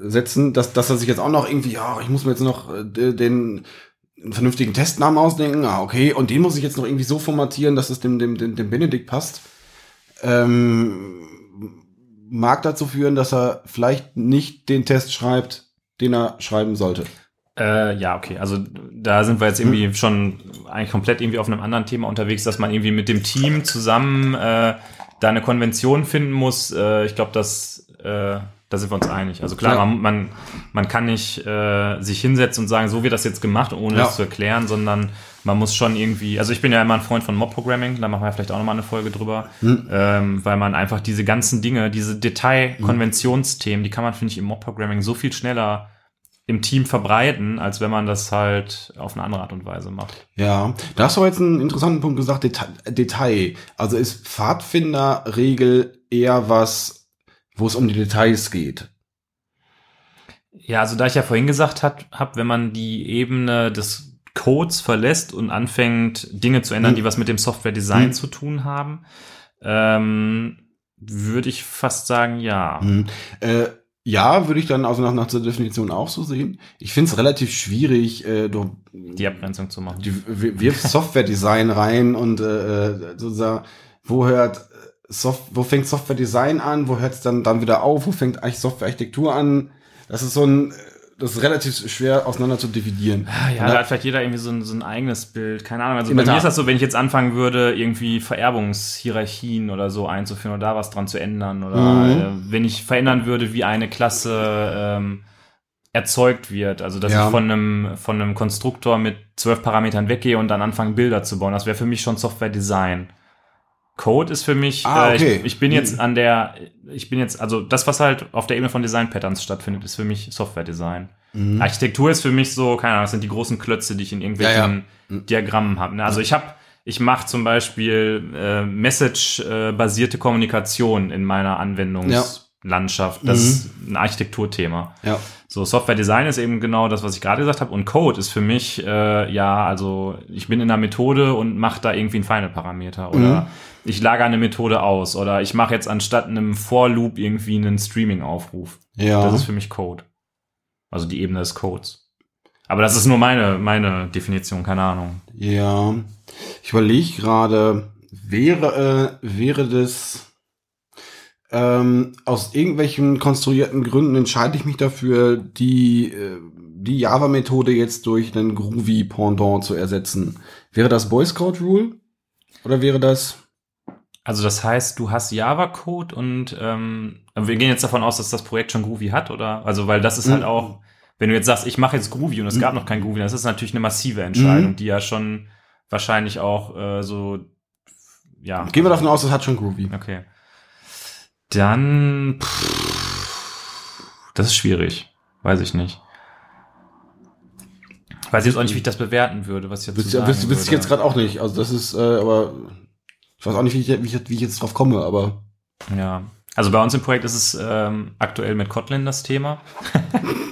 setzen, dass, dass er sich jetzt auch noch irgendwie, ja, ich muss mir jetzt noch äh, den einen vernünftigen Testnamen ausdenken, ah, okay, und den muss ich jetzt noch irgendwie so formatieren, dass es dem, dem, dem, dem Benedikt passt. Ähm, mag dazu führen, dass er vielleicht nicht den Test schreibt, den er schreiben sollte. Äh, ja, okay. Also da sind wir jetzt irgendwie schon eigentlich komplett irgendwie auf einem anderen Thema unterwegs, dass man irgendwie mit dem Team zusammen äh, da eine Konvention finden muss. Äh, ich glaube, das äh, da sind wir uns einig. Also klar, Ja. man, man, man kann nicht äh, sich hinsetzen und sagen, so wird das jetzt gemacht, ohne Ja. es zu erklären, sondern man muss schon irgendwie, also ich bin ja immer ein Freund von Mob-Programming, da machen wir vielleicht auch nochmal eine Folge drüber, Hm. ähm, weil man einfach diese ganzen Dinge, diese Detail-Konventionsthemen, die kann man, finde ich, im Mob-Programming so viel schneller im Team verbreiten, als wenn man das halt auf eine andere Art und Weise macht. Ja, da hast du jetzt einen interessanten Punkt gesagt, Deta Detail. Also ist Pfadfinderregel eher was, wo es um die Details geht. Ja, also da ich ja vorhin gesagt habe, hab, wenn man die Ebene des Codes verlässt und anfängt, Dinge zu ändern, Hm. die was mit dem Software-Design Hm. zu tun haben, ähm, würde ich fast sagen, ja. Hm. Äh, ja, würde ich dann also nach, nach der Definition auch so sehen. Ich finde es relativ schwierig, äh, du, Die Abgrenzung zu machen. die w- wirfst (laughs) Software-Design rein und äh, äh, sozusagen, wo hört äh, Soft wo fängt Software-Design an, wo hört es dann, dann wieder auf, wo fängt eigentlich Software-Architektur an? Das ist so ein, das ist relativ schwer auseinander zu dividieren. Ah, Ja, da hat vielleicht jeder irgendwie so ein, so ein eigenes Bild. Keine Ahnung. Also In bei mir ist das so, wenn ich jetzt anfangen würde, irgendwie Vererbungshierarchien oder so einzuführen oder da was dran zu ändern oder Mhm. äh, wenn ich verändern würde, wie eine Klasse ähm, erzeugt wird. Also dass Ja. ich von einem, von einem Konstruktor mit zwölf Parametern weggehe und dann anfange, Bilder zu bauen. Das wäre für mich schon Software Design. Code ist für mich, Ah, äh, okay. ich, ich bin jetzt Mhm. an der, ich bin jetzt, also das, was halt auf der Ebene von Design Patterns stattfindet, ist für mich Software Design. Mhm. Architektur ist für mich so, keine Ahnung, das sind die großen Klötze, die ich in irgendwelchen Ja, ja. Mhm. Diagrammen habe. Ne? Also ich habe, ich mache zum Beispiel äh, Message-basierte Kommunikation in meiner Anwendungslandschaft. Das Mhm. ist ein Architekturthema. Ja. So, Software Design ist eben genau das, was ich gerade gesagt habe. Und Code ist für mich, äh, ja, also ich bin in der Methode und mache da irgendwie einen Final-Parameter. Oder Mhm. ich lagere eine Methode aus. Oder ich mache jetzt anstatt einem For-Loop irgendwie einen Streaming-Aufruf. Ja. Das ist für mich Code. Also die Ebene des Codes. Aber das ist nur meine, meine Definition, keine Ahnung. Ja, ich überlege gerade, wäre, äh, wäre das ähm, aus irgendwelchen konstruierten Gründen entscheide ich mich dafür, die, äh, die Java-Methode jetzt durch einen Groovy-Pendant zu ersetzen. Wäre das Boy Scout Rule? Oder wäre das? Also das heißt, du hast Java-Code und ähm, wir gehen jetzt davon aus, dass das Projekt schon Groovy hat, oder? Also weil das ist halt Mhm. auch, wenn du jetzt sagst, ich mache jetzt Groovy und es gab noch kein Groovy, das ist natürlich eine massive Entscheidung, Mhm. die ja schon wahrscheinlich auch äh, so, ja. Gehen wir davon aus, das hat schon Groovy. Okay. Dann, pff, das ist schwierig. Weiß ich nicht. Weiß jetzt auch nicht, wie ich das bewerten würde, was ich jetzt Wüsste, wüsste, wüsste ich jetzt gerade auch nicht. Also das ist, äh, aber ich weiß auch nicht, wie ich, wie ich, wie ich jetzt drauf komme, aber Ja. Also bei uns im Projekt ist es ähm, aktuell mit Kotlin das Thema. (laughs)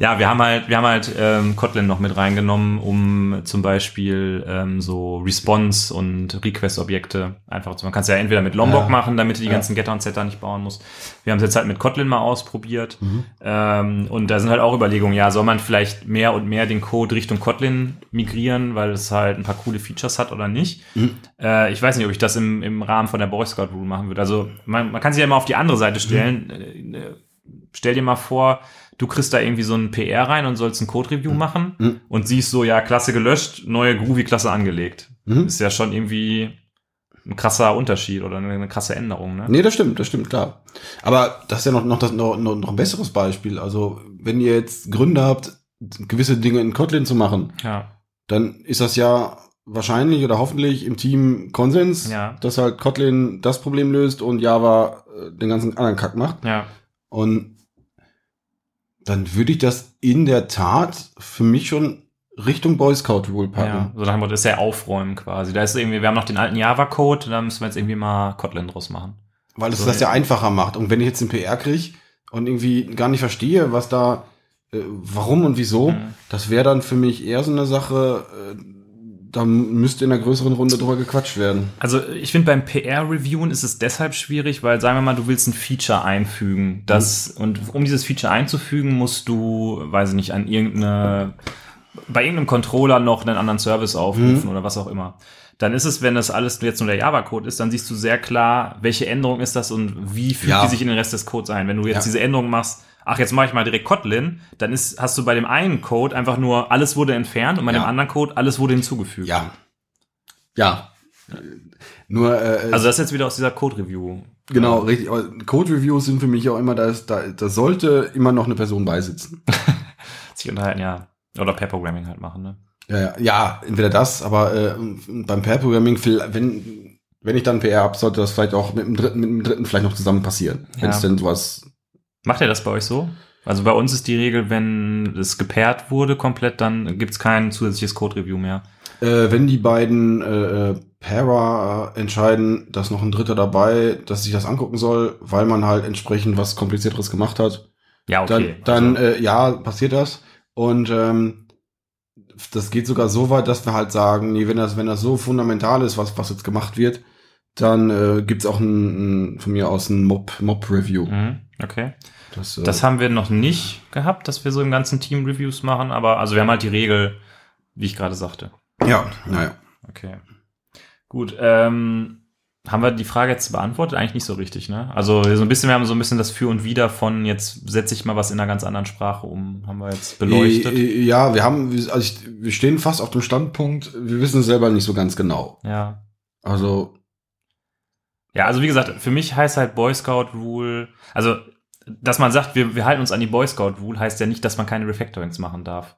ja, wir haben halt, wir haben halt ähm, Kotlin noch mit reingenommen, um zum Beispiel ähm, so Response und Request-Objekte einfach zu. Man kann es ja entweder mit Lombok Ja. machen, damit du die Ja. ganzen Getter und Setter nicht bauen musst. Wir haben es jetzt halt mit Kotlin mal ausprobiert. Mhm. Ähm, und da sind halt auch Überlegungen, ja, soll man vielleicht mehr und mehr den Code Richtung Kotlin migrieren, weil es halt ein paar coole Features hat oder nicht. Mhm. Äh, ich weiß nicht, ob ich das im, im Rahmen von der Boy Scout Rule machen würde. Also man, man kann sich ja immer auf die andere Seite stellen. Mhm. Stell dir mal vor, du kriegst da irgendwie so ein PR rein und sollst ein Code-Review machen Mhm. und siehst so, ja, Klasse gelöscht, neue Groovy-Klasse angelegt. Mhm. Ist ja schon irgendwie ein krasser Unterschied oder eine, eine krasse Änderung, ne? Nee, das stimmt, das stimmt, klar. Aber das ist ja noch, noch, das, noch, noch, noch ein besseres Beispiel. Also, wenn ihr jetzt Gründe habt, gewisse Dinge in Kotlin zu machen, Ja. dann ist das ja wahrscheinlich oder hoffentlich im Team Konsens, Ja. dass halt Kotlin das Problem löst und Java äh, den ganzen anderen Kack macht. Ja. Und dann würde ich das in der Tat für mich schon Richtung Boy Scout Rule Ja, packen. so nach dem Motto, ist ja aufräumen quasi. Da ist irgendwie, wir haben noch den alten Java-Code, da müssen wir jetzt irgendwie mal Kotlin draus machen. Weil es So, das ja ja. einfacher macht. Und wenn ich jetzt den PR kriege und irgendwie gar nicht verstehe, was da, äh, warum und wieso, Mhm. das wäre dann für mich eher so eine Sache, äh, da müsste in einer größeren Runde drüber gequatscht werden. Also ich finde beim PR-Reviewen ist es deshalb schwierig, weil sagen wir mal, du willst ein Feature einfügen. Das, Und um dieses Feature einzufügen, musst du, weiß ich nicht, an irgendeine, bei irgendeinem Controller noch einen anderen Service aufrufen oder was auch immer. Dann ist es, wenn das alles jetzt nur der Java-Code ist, dann siehst du sehr klar, welche Änderung ist das und wie fügt Ja. die sich in den Rest des Codes ein. Wenn du jetzt Ja. diese Änderung machst, ach, jetzt mache ich mal direkt Kotlin, dann ist, hast du bei dem einen Code einfach nur, alles wurde entfernt und bei Ja. dem anderen Code, alles wurde hinzugefügt. Ja. Ja. Nur, äh, Also das ist jetzt wieder aus dieser Code-Review. genau, richtig. Code-Reviews sind für mich auch immer, da, da, da sollte immer noch eine Person beisitzen. (laughs) Sich unterhalten, ja. Oder Pair-Programming halt machen, ne? Ja, ja, ja, entweder das, aber äh, beim Pair-Programming, wenn, wenn ich dann PR habe, sollte das vielleicht auch mit dem dritten, mit dem dritten vielleicht noch zusammen passieren. Ja. Wenn es denn sowas. Macht ihr das bei euch so? Also bei uns ist die Regel, wenn es gepaart wurde komplett, dann gibt's kein zusätzliches Code-Review mehr. Äh, wenn die beiden äh, äh, Para entscheiden, dass noch ein Dritter dabei, dass sich das angucken soll, weil man halt entsprechend was komplizierteres gemacht hat, Ja, okay. dann, dann also, äh, ja, passiert das. Und ähm, das geht sogar so weit, dass wir halt sagen, nee, wenn das, wenn das so fundamental ist, was, was jetzt gemacht wird, dann äh, gibt's auch ein, ein, von mir aus ein Mob, Mob-Review. mhm, okay. Das, äh, Das haben wir noch nicht gehabt, dass wir so im ganzen Team Reviews machen, aber also wir haben halt die Regel, wie ich gerade sagte. ja, naja. Okay. Gut, ähm, haben wir die Frage jetzt beantwortet? Eigentlich nicht so richtig, ne? Also so ein bisschen, wir haben so ein bisschen das Für und Wider von jetzt setze ich mal was in einer ganz anderen Sprache um, haben wir jetzt beleuchtet. Äh, äh, Ja, wir haben, also ich, wir stehen fast auf dem Standpunkt, wir wissen es selber nicht so ganz genau. ja. Also, Ja, also wie gesagt, für mich heißt halt Boy Scout Rule, also dass man sagt, wir, wir halten uns an die Boy Scout Rule, heißt ja nicht, dass man keine Refactorings machen darf.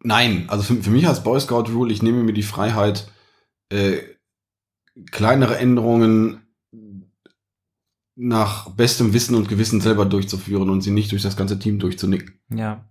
nein, also für, für mich als Boy Scout Rule, ich nehme mir die Freiheit, äh, kleinere Änderungen nach bestem Wissen und Gewissen selber durchzuführen und sie nicht durch das ganze Team durchzunicken. Ja.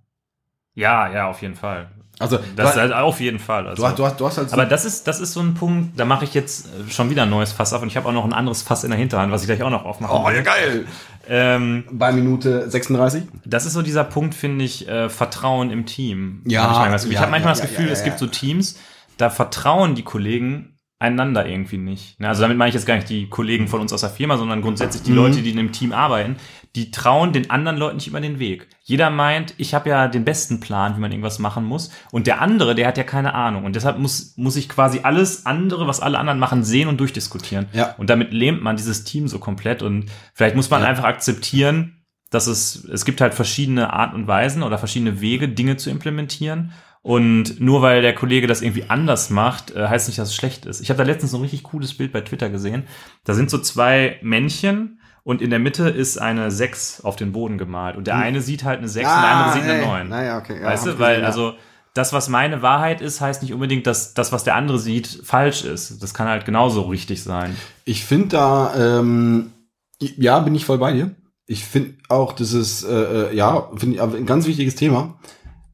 Ja, ja, auf jeden Fall. Also, Das ist halt auf jeden Fall. Also. du, hast- du, hast, du hast halt so- Aber das ist, das ist so ein Punkt, da mache ich jetzt äh, schon wieder ein neues Fass auf und ich habe auch noch ein anderes Fass in der Hinterhand, was ich gleich auch noch aufmachen oh, ja geil. Ähm, Bei Minute 36? das ist so dieser Punkt, finde ich, äh, Vertrauen im Team. Ja, Hab ich ja, ich habe manchmal ja, das Gefühl, es gibt so Teams, da vertrauen die Kollegen einander irgendwie nicht. Ne, Also damit meine ich jetzt gar nicht die Kollegen von uns aus der Firma, sondern grundsätzlich die Mhm. Leute, die in einem Team arbeiten, die trauen den anderen Leuten nicht über den Weg. Jeder meint, ich habe ja den besten Plan, wie man irgendwas machen muss. Und der andere, der hat ja keine Ahnung. Und deshalb muss, muss ich quasi alles andere, was alle anderen machen, sehen und durchdiskutieren. Ja. Und damit lähmt man dieses Team so komplett. Und vielleicht muss man Ja. einfach akzeptieren, dass es, es gibt halt verschiedene Art und Weisen oder verschiedene Wege, Dinge zu implementieren. Und nur weil der Kollege das irgendwie anders macht, äh, heißt nicht, dass es schlecht ist. Ich habe da letztens ein richtig cooles Bild bei Twitter gesehen. Da sind so zwei Männchen und in der Mitte ist eine 6 auf den Boden gemalt. Und der eine sieht halt eine 6 und der andere sieht eine 9. Ah, Naja, okay. Ja, weißt du, weil gesehen, also das, was meine Wahrheit ist, heißt nicht unbedingt, dass das, was der andere sieht, falsch ist. Das kann halt genauso richtig sein. Ich finde da, ähm, ja, bin ich voll bei dir. Ich finde auch, das ist, äh, äh, ja, finde ich ein ganz wichtiges Thema.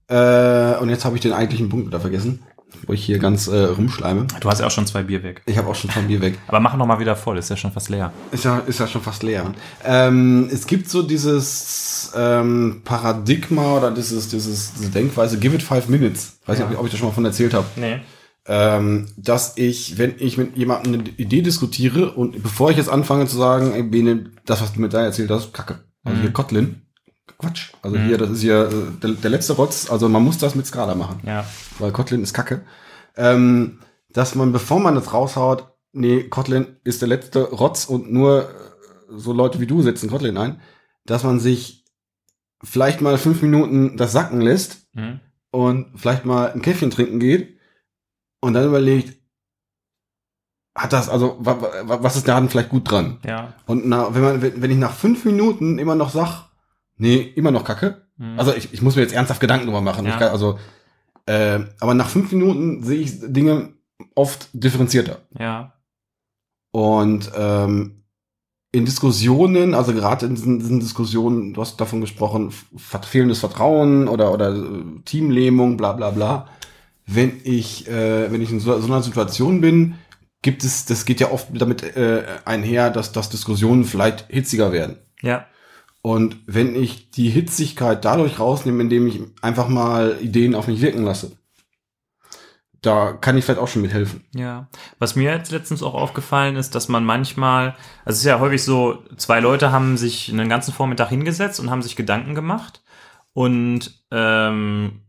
Äh, und jetzt habe ich den eigentlichen Punkt wieder vergessen, wo ich hier ganz äh, rumschleime. Du hast ja auch schon zwei Bier weg. Ich habe auch schon von Bier weg. Aber mach noch mal wieder voll, ist ja schon fast leer. Ist ja, ist ja schon fast leer. Ähm, es gibt so dieses ähm, Paradigma oder dieses, dieses, diese Denkweise, give it five minutes. Weiß nicht, ob ich, ob ich da schon mal von erzählt habe. Nee. ähm, dass ich, wenn ich mit jemandem eine Idee diskutiere und bevor ich jetzt anfange zu sagen, ey, Bene, das, was du mit da erzählt hast, kacke. Also Mhm. hier Kotlin, Quatsch. Also Mhm. hier, das ist hier äh, der, der letzte Rotz. Also man muss das mit Scala machen, Ja. weil Kotlin ist kacke. Ähm, dass man, bevor man das raushaut, nee, Kotlin ist der letzte Rotz und nur äh, so Leute wie du setzen Kotlin ein, dass man sich vielleicht mal fünf Minuten das sacken lässt Mhm. und vielleicht mal ein Käffchen trinken geht und dann überlegt, hat das, also, wa, wa, was ist daran vielleicht gut dran? Ja. Und na, wenn man, wenn ich nach fünf Minuten immer noch sag, nee, immer noch Kacke, Mhm. also ich, ich muss mir jetzt ernsthaft Gedanken drüber machen. Ja. Kann, also, äh, aber nach fünf Minuten sehe ich Dinge oft differenzierter. ja. Und ähm, in Diskussionen, also gerade in diesen, diesen Diskussionen, du hast davon gesprochen, fehlendes Vertrauen oder, oder äh, Teamlähmung, bla bla bla. Wenn ich, äh, wenn ich in so, so einer Situation bin, gibt es, das geht ja oft damit äh, einher, dass, dass Diskussionen vielleicht hitziger werden. Ja. Und wenn ich die Hitzigkeit dadurch rausnehme, indem ich einfach mal Ideen auf mich wirken lasse, da kann ich vielleicht auch schon mithelfen. Ja. Was mir jetzt letztens auch aufgefallen ist, dass man manchmal, also es ist ja häufig so, zwei Leute haben sich einen ganzen Vormittag hingesetzt und haben sich Gedanken gemacht und ähm,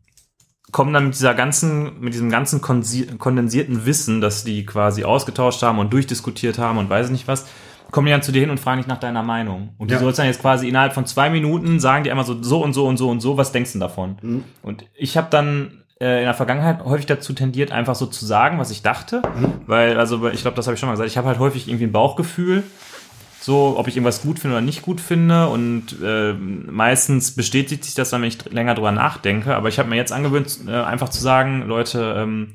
kommen dann mit dieser ganzen, mit diesem ganzen kondensierten Wissen, das die quasi ausgetauscht haben und durchdiskutiert haben und weiß nicht was, kommen die dann zu dir hin und fragen dich nach deiner Meinung. Und du Ja. sollst dann jetzt quasi innerhalb von zwei Minuten sagen die einmal so, so und so und so und so, was denkst du davon? Mhm. Und ich habe dann äh, in der Vergangenheit häufig dazu tendiert, einfach so zu sagen, was ich dachte. Mhm. Weil, also ich glaube, das habe ich schon mal gesagt, ich habe halt häufig irgendwie ein Bauchgefühl, so, ob ich irgendwas gut finde oder nicht gut finde. Und äh, meistens bestätigt sich das dann, wenn ich länger drüber nachdenke. Aber ich habe mir jetzt angewöhnt, äh, einfach zu sagen, Leute, ähm,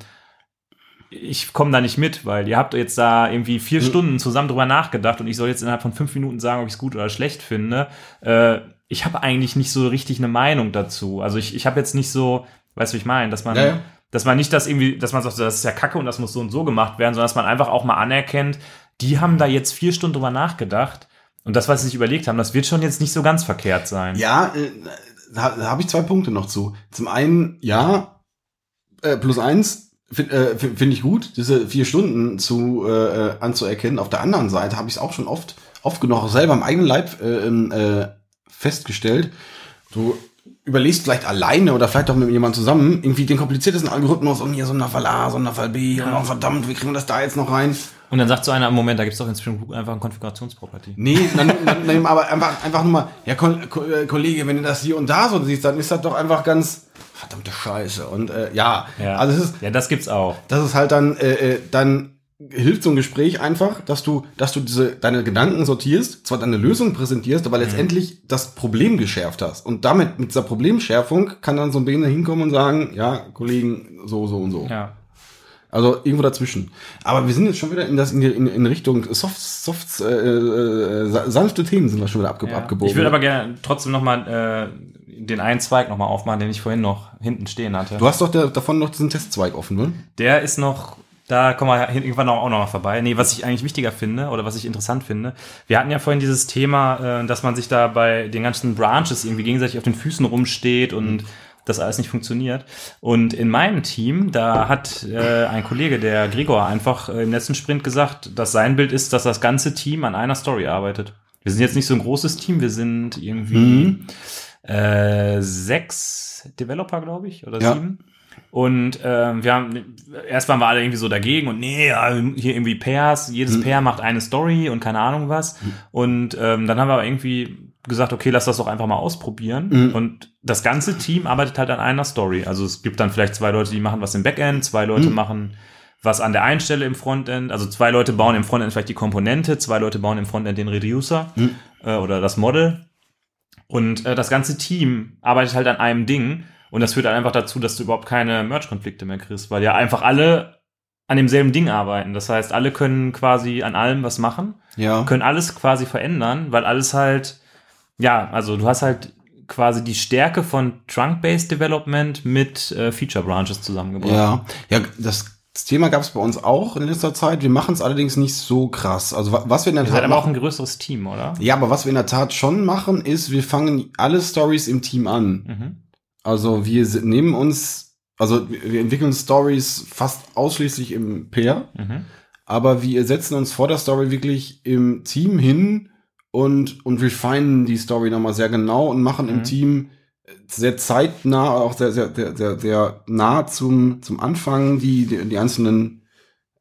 ich komme da nicht mit, weil ihr habt jetzt da irgendwie vier Stunden zusammen drüber nachgedacht und ich soll jetzt innerhalb von fünf Minuten sagen, ob ich es gut oder schlecht finde. Äh, ich habe eigentlich nicht so richtig eine Meinung dazu. Also ich, ich habe jetzt nicht so, weißt du, ich meine, dass man, Ja, ja. dass man nicht das irgendwie, dass man sagt, das ist ja Kacke und das muss so und so gemacht werden, sondern dass man einfach auch mal anerkennt, die haben da jetzt vier Stunden drüber nachgedacht und das, was sie sich überlegt haben, das wird schon jetzt nicht so ganz verkehrt sein. Ja, äh, da, da habe ich zwei Punkte noch zu. Zum einen, ja, äh, plus eins finde äh, find ich gut, diese vier Stunden zu äh, äh, anzuerkennen. Auf der anderen Seite habe ich es auch schon oft, oft genug auch selber im eigenen Leib äh, ähm, äh, festgestellt. Du überlegst vielleicht alleine oder vielleicht auch mit jemandem zusammen irgendwie den kompliziertesten Algorithmus und hier Sonderfall A, Sonderfall B und oh, verdammt, wie kriegen wir das da jetzt noch rein? Und dann sagt so einer, Moment, da gibt's doch in Spring Boot einfach ein Konfigurationsproperty. Nee, (laughs) dann, dann, dann aber einfach, einfach nur mal, ja, äh, Kollege, wenn du das hier und da so siehst, dann ist das doch einfach ganz verdammte Scheiße. Und äh, ja, Ja. also es ist, Ja, das gibt's auch. das ist halt dann, äh, äh, dann hilft so ein Gespräch einfach, dass du, dass du diese deine Gedanken sortierst, zwar deine Lösung präsentierst, aber letztendlich das Problem geschärft hast. Und damit mit dieser Problemschärfung kann dann so ein Bene hinkommen und sagen, ja, Kollegen, so, so und so. Ja. Also irgendwo dazwischen. Aber wir sind jetzt schon wieder in das in, in, in Richtung Soft, Soft, äh, äh, sa- sanfte Themen sind wir schon wieder abge Ja. abgebogen. Ich würde aber gerne trotzdem noch mal äh, den einen Zweig noch mal aufmachen, den ich vorhin noch hinten stehen hatte. du hast doch der, davon noch diesen Testzweig offen, ne? Der ist noch, da kommen wir irgendwann auch noch mal vorbei. Nee, was ich eigentlich wichtiger finde oder was ich interessant finde, wir hatten ja vorhin dieses Thema, äh, dass man sich da bei den ganzen Branches irgendwie gegenseitig auf den Füßen rumsteht und das alles nicht funktioniert. Und in meinem Team, da hat äh, ein Kollege, der Gregor, einfach äh, im letzten Sprint gesagt, dass sein Bild ist, dass das ganze Team an einer Story arbeitet. Wir sind jetzt nicht so ein großes Team, wir sind irgendwie äh, sechs Developer, glaube ich, oder Ja. sieben. Und ähm, wir haben, erst waren wir alle irgendwie so dagegen und nee, hier irgendwie Pairs, jedes Pair macht eine Story und keine Ahnung was. Und ähm, dann haben wir aber irgendwie gesagt, okay, lass das doch einfach mal ausprobieren. Und das ganze Team arbeitet halt an einer Story. Also es gibt dann vielleicht zwei Leute, die machen was im Backend, zwei Leute machen was an der einen Stelle im Frontend. Also zwei Leute bauen im Frontend vielleicht die Komponente, zwei Leute bauen im Frontend den Reducer äh, oder das Model. Und äh, das ganze Team arbeitet halt an einem Ding. Und das führt halt einfach dazu, dass du überhaupt keine Merge-Konflikte mehr kriegst, weil ja einfach alle an demselben Ding arbeiten. Das heißt, alle können quasi an allem was machen, Ja. können alles quasi verändern, weil alles halt, ja, also du hast halt quasi die Stärke von Trunk-Based Development mit äh, Feature Branches zusammengebracht. Ja, ja, das, das Thema gab es bei uns auch in letzter Zeit. Wir machen es allerdings nicht so krass. Also wa- was wir in der Ihr seid Tat aber auch ein größeres Team, oder? ja, aber was wir in der Tat schon machen, ist, wir fangen alle Stories im Team an. Mhm. Also wir nehmen uns, also wir wir entwickeln Stories fast ausschließlich im Pair, Mhm. aber wir setzen uns vor der Story wirklich im Team hin und, und refinen die Story nochmal sehr genau und machen im Mhm. Team sehr zeitnah, auch sehr, sehr, sehr, sehr, sehr nah zum, zum Anfang die, die, die einzelnen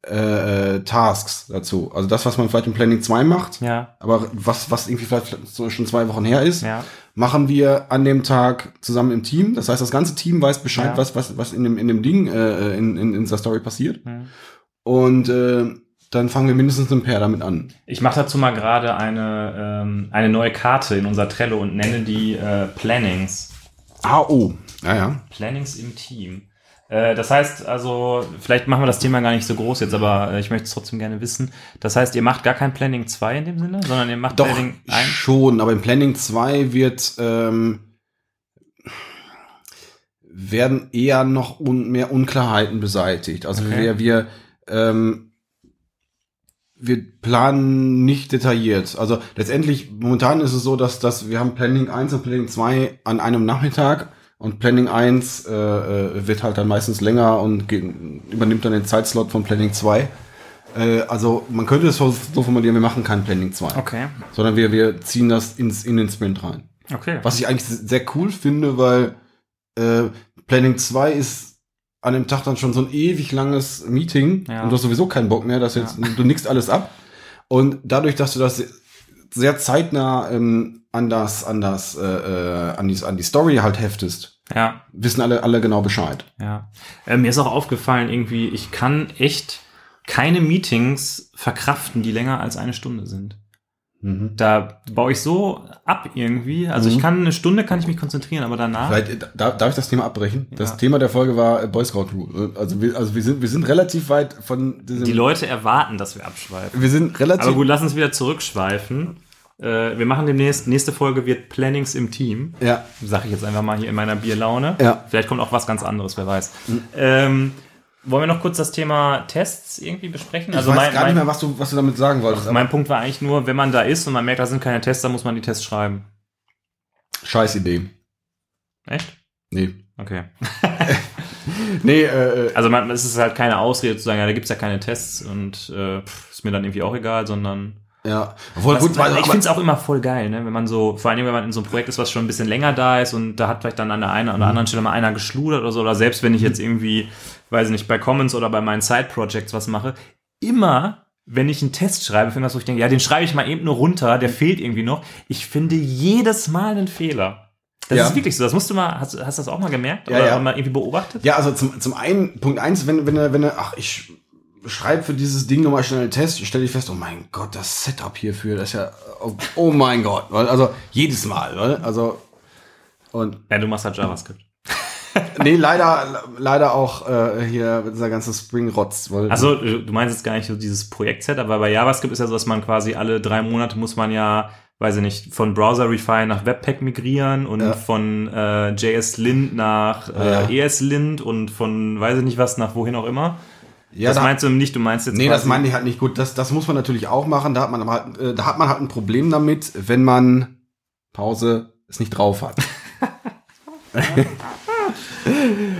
äh, äh, Tasks dazu. Also das, was man vielleicht im Planning 2 macht, Ja, aber was, was irgendwie vielleicht so schon zwei Wochen her ist, ja. machen wir an dem Tag zusammen im Team. Das heißt, das ganze Team weiß Bescheid, Ja. was, was, was in dem, in dem Ding, äh, in, in, in dieser Story passiert. Mhm. Und äh, dann fangen wir mindestens ein Pair damit an. Ich mache dazu mal gerade eine, ähm, eine neue Karte in unser Trello und nenne die äh, Plannings. Ah, oh. Ja, ja. Plannings im Team. Äh, das heißt also, vielleicht machen wir das Thema gar nicht so groß jetzt, aber äh, ich möchte es trotzdem gerne wissen. Das heißt, ihr macht gar kein Planning 2 in dem Sinne, sondern ihr macht Doch, Planning 1. schon, aber im Planning 2 wird, ähm, werden eher noch un mehr Unklarheiten beseitigt. Also Okay. wir, wir, ähm, wir planen nicht detailliert. Also letztendlich, momentan ist es so, dass, dass wir haben Planning 1 und Planning 2 an einem Nachmittag und Planning 1 äh, äh, wird halt dann meistens länger und übernimmt dann den Zeitslot von Planning 2. Äh, also man könnte es so so formulieren, wir machen kein Planning 2 Okay, sondern wir, wir ziehen das ins, in den Sprint rein. okay. Was ich eigentlich sehr cool finde, weil äh, Planning 2 ist an dem Tag dann schon so ein ewig langes Meeting Ja. und du hast sowieso keinen Bock mehr, dass jetzt, du nickst alles ab. Und dadurch, dass du das sehr zeitnah ähm, an das, an das, äh, äh, an die, an die Story halt heftest, Ja, wissen alle, alle genau Bescheid. ja. Äh, mir ist auch aufgefallen, irgendwie, ich kann echt keine Meetings verkraften, die länger als eine Stunde sind. Da baue ich so ab irgendwie. Also ich kann eine Stunde kann ich mich konzentrieren, aber danach. Vielleicht, äh, da, darf ich das Thema abbrechen? Das Ja. Thema der Folge war äh, Boy Scout Rule. Also wir, also wir sind, wir sind relativ weit von diesem, Die Leute erwarten, dass wir abschweifen. wir sind relativ, Aber gut, lass uns wieder zurückschweifen. Äh, wir machen demnächst, nächste Folge wird Plannings im Team. ja, Sag ich jetzt einfach mal hier in meiner Bierlaune. Ja. Vielleicht kommt auch was ganz anderes, wer weiß. Ähm, wollen wir noch kurz das Thema Tests irgendwie besprechen? ich Also weiß mein, gar nicht mehr, was du, was du damit sagen wolltest. aber mein Punkt war eigentlich nur, wenn man da ist und man merkt, da sind keine Tests, dann muss man die Tests schreiben. Scheiß Idee. Echt? Nee. Okay. (laughs) Nee, äh, äh, Also man, es ist halt keine Ausrede zu sagen, ja, da gibt's ja keine Tests und äh, ist mir dann irgendwie auch egal, sondern ja. Obwohl, Das, gut, weil, ich finde es auch immer voll geil, ne? wenn man so, vor allem wenn man in so einem Projekt ist, was schon ein bisschen länger da ist und da hat vielleicht dann an der einen Mhm. oder anderen Stelle mal einer geschludert oder so, oder selbst wenn ich jetzt irgendwie, weiß ich nicht, bei Commons oder bei meinen Side-Projects was mache, immer, wenn ich einen Test schreibe, finde ich das, wo ich denke, ja, den schreibe ich mal eben nur runter, der fehlt irgendwie noch. Ich finde jedes Mal einen Fehler. Das Ja. ist wirklich so. Das musst du mal, hast, hast du das auch mal gemerkt Ja, oder ja. mal irgendwie beobachtet? Ja, also zum, zum einen, Punkt eins, wenn, wenn wenn ach, ich schreibe für dieses Ding nochmal schnell einen Test, stelle ich fest, oh mein Gott, das Setup hierfür, das ist ja, oh, oh mein Gott, weil, also jedes Mal, also, und, Ja, du machst halt JavaScript. (laughs) nee, leider, leider auch äh, hier dieser ganze Spring-Rotz, weil, Also du meinst jetzt gar nicht so dieses Projekt-Set, aber bei JavaScript ist ja so, dass man quasi alle drei Monate muss man ja, weiß ich nicht, von Browser Refine nach Webpack migrieren und Ja. von äh, JS-Lint nach Ja. äh, ES-Lint und von weiß ich nicht was nach wohin auch immer. Ja, das da, meinst du nicht, du meinst jetzt nee, das meine ich halt nicht gut, das, das muss man natürlich auch machen, da hat man halt, äh, da hat man halt ein Problem damit, wenn man, Pause, es nicht drauf hat. (laughs)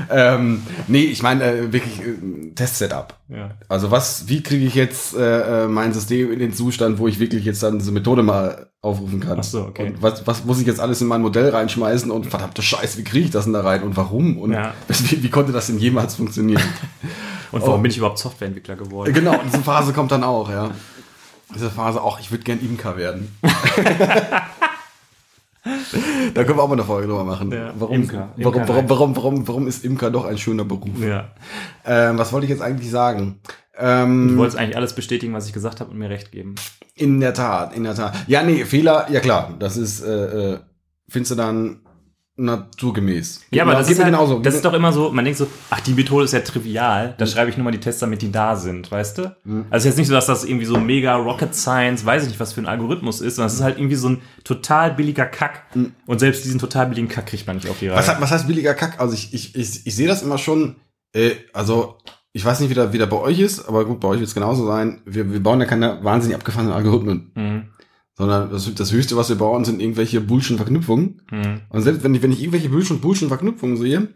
ähm, nee, ich meine äh, wirklich äh, Test-Setup. Ja. Also was, wie kriege ich jetzt äh, äh, mein System in den Zustand, wo ich wirklich jetzt dann diese Methode mal aufrufen kann? Ach so, okay. Und was, was muss ich jetzt alles in mein Modell reinschmeißen und verdammte Scheiße, wie kriege ich das denn da rein und warum? Und Ja. (laughs) wie, wie konnte das denn jemals funktionieren? (laughs) Und warum Oh. bin ich überhaupt Softwareentwickler geworden? genau, diese Phase kommt dann auch, ja. Diese Phase auch, ich würde gern Imker werden. (laughs) da können wir auch mal eine Folge drüber machen. Ja, warum, Imker, warum, warum, warum, warum, warum ist Imker doch ein schöner Beruf? Ja. Ähm, was wollte ich jetzt eigentlich sagen? Ähm, Du wolltest eigentlich alles bestätigen, was ich gesagt habe und mir recht geben. In der Tat, in der Tat. Ja, nee, Fehler, ja klar, das ist, äh, äh, findest du dann naturgemäß. Ja, aber das, ist, halt, genauso. das ist doch immer so, man denkt so, ach, die Methode ist ja trivial, da schreibe ich nur mal die Tests, damit die da sind, weißt du? Mhm. Also jetzt nicht so, dass das irgendwie so mega Rocket Science, weiß ich nicht, was für ein Algorithmus ist, sondern es ist halt irgendwie so ein total billiger Kack. Und selbst diesen total billigen Kack kriegt man nicht auf die Reihe. Mhm. was, was heißt billiger Kack? Also ich, ich, ich, ich sehe das immer schon, äh, also ich weiß nicht, wie der, wie der bei euch ist, aber gut, bei euch wird es genauso sein. Wir, wir bauen ja keine wahnsinnig abgefahrenen Algorithmen, Mhm. Sondern das, das Höchste, was wir bauen, sind irgendwelche Bullshit-Verknüpfungen. Mhm. Und selbst wenn ich, wenn ich irgendwelche Bullshit, Bullshit-Verknüpfungen sehe,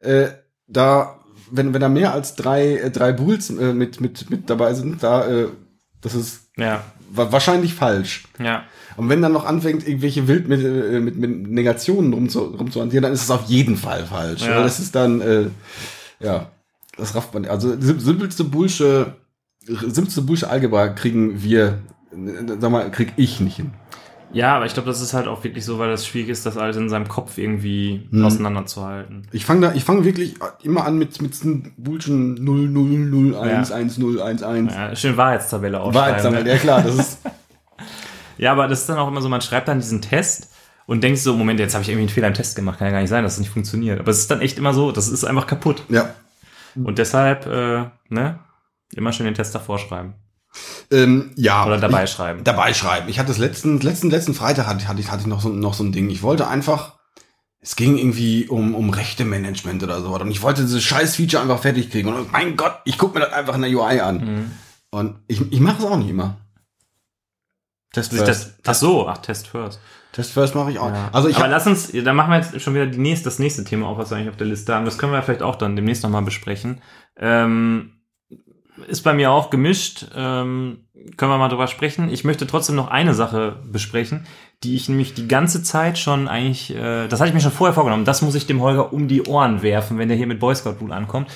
äh, da, wenn, wenn da mehr als drei, äh, drei Bulls äh, mit, mit, mit dabei sind, da, äh, das ist Ja, wa- wahrscheinlich falsch. ja. Und wenn dann noch anfängt, irgendwelche Wild mit, äh, mit, mit Negationen rumzu, rumzuhantieren, dann ist es auf jeden Fall falsch. Ja. Das ist dann, äh, ja, das rafft man. Also sim- simpelste Bullsche, simpelste Bullsche Algebra kriegen wir, sag mal, krieg ich nicht hin. Ja, aber ich glaube, das ist halt auch wirklich so, weil das schwierig ist, das alles in seinem Kopf irgendwie Mhm. auseinanderzuhalten. Ich fange da, ich fange wirklich immer an mit, mit Bullschen 0, 0, 0, 1, Ja. 1, 0, 1, 1. Ja, schön Wahrheitstabelle aufschreiben. dann, ne? ja klar, das ist, (laughs) Ja, aber das ist dann auch immer so, man schreibt dann diesen Test und denkt so, Moment, jetzt habe ich irgendwie einen Fehler im Test gemacht, kann ja gar nicht sein, dass es nicht funktioniert. Aber es ist dann echt immer so, das ist einfach kaputt. ja. Und deshalb, äh, ne, immer schön den Test davor schreiben. Ähm, ja. Oder dabei ich, schreiben. dabei schreiben. Ich hatte das letzten, letzten, letzten Freitag hatte, hatte ich, hatte ich noch so, noch so ein Ding. Ich wollte einfach, es ging irgendwie um, um Rechte-Management oder so. Und ich wollte dieses scheiß Feature einfach fertig kriegen. Und mein Gott, ich gucke mir das einfach in der UI an. Mhm. Und ich, ich mache es auch nicht immer. Test Sich das, ach so, ach, Test first. Test first mache ich auch. Ja. Also ich aber lass uns, dann machen wir jetzt schon wieder die nächste, das nächste Thema auf, was wir eigentlich auf der Liste haben. Das können wir vielleicht auch dann demnächst nochmal besprechen. Ähm, ist bei mir auch gemischt. Ähm, können wir mal drüber sprechen. Ich möchte trotzdem noch eine Sache besprechen, die ich nämlich die ganze Zeit schon eigentlich, äh, das hatte ich mir schon vorher vorgenommen. Das muss ich dem Holger um die Ohren werfen, wenn der hier mit Boy Scout Rule ankommt.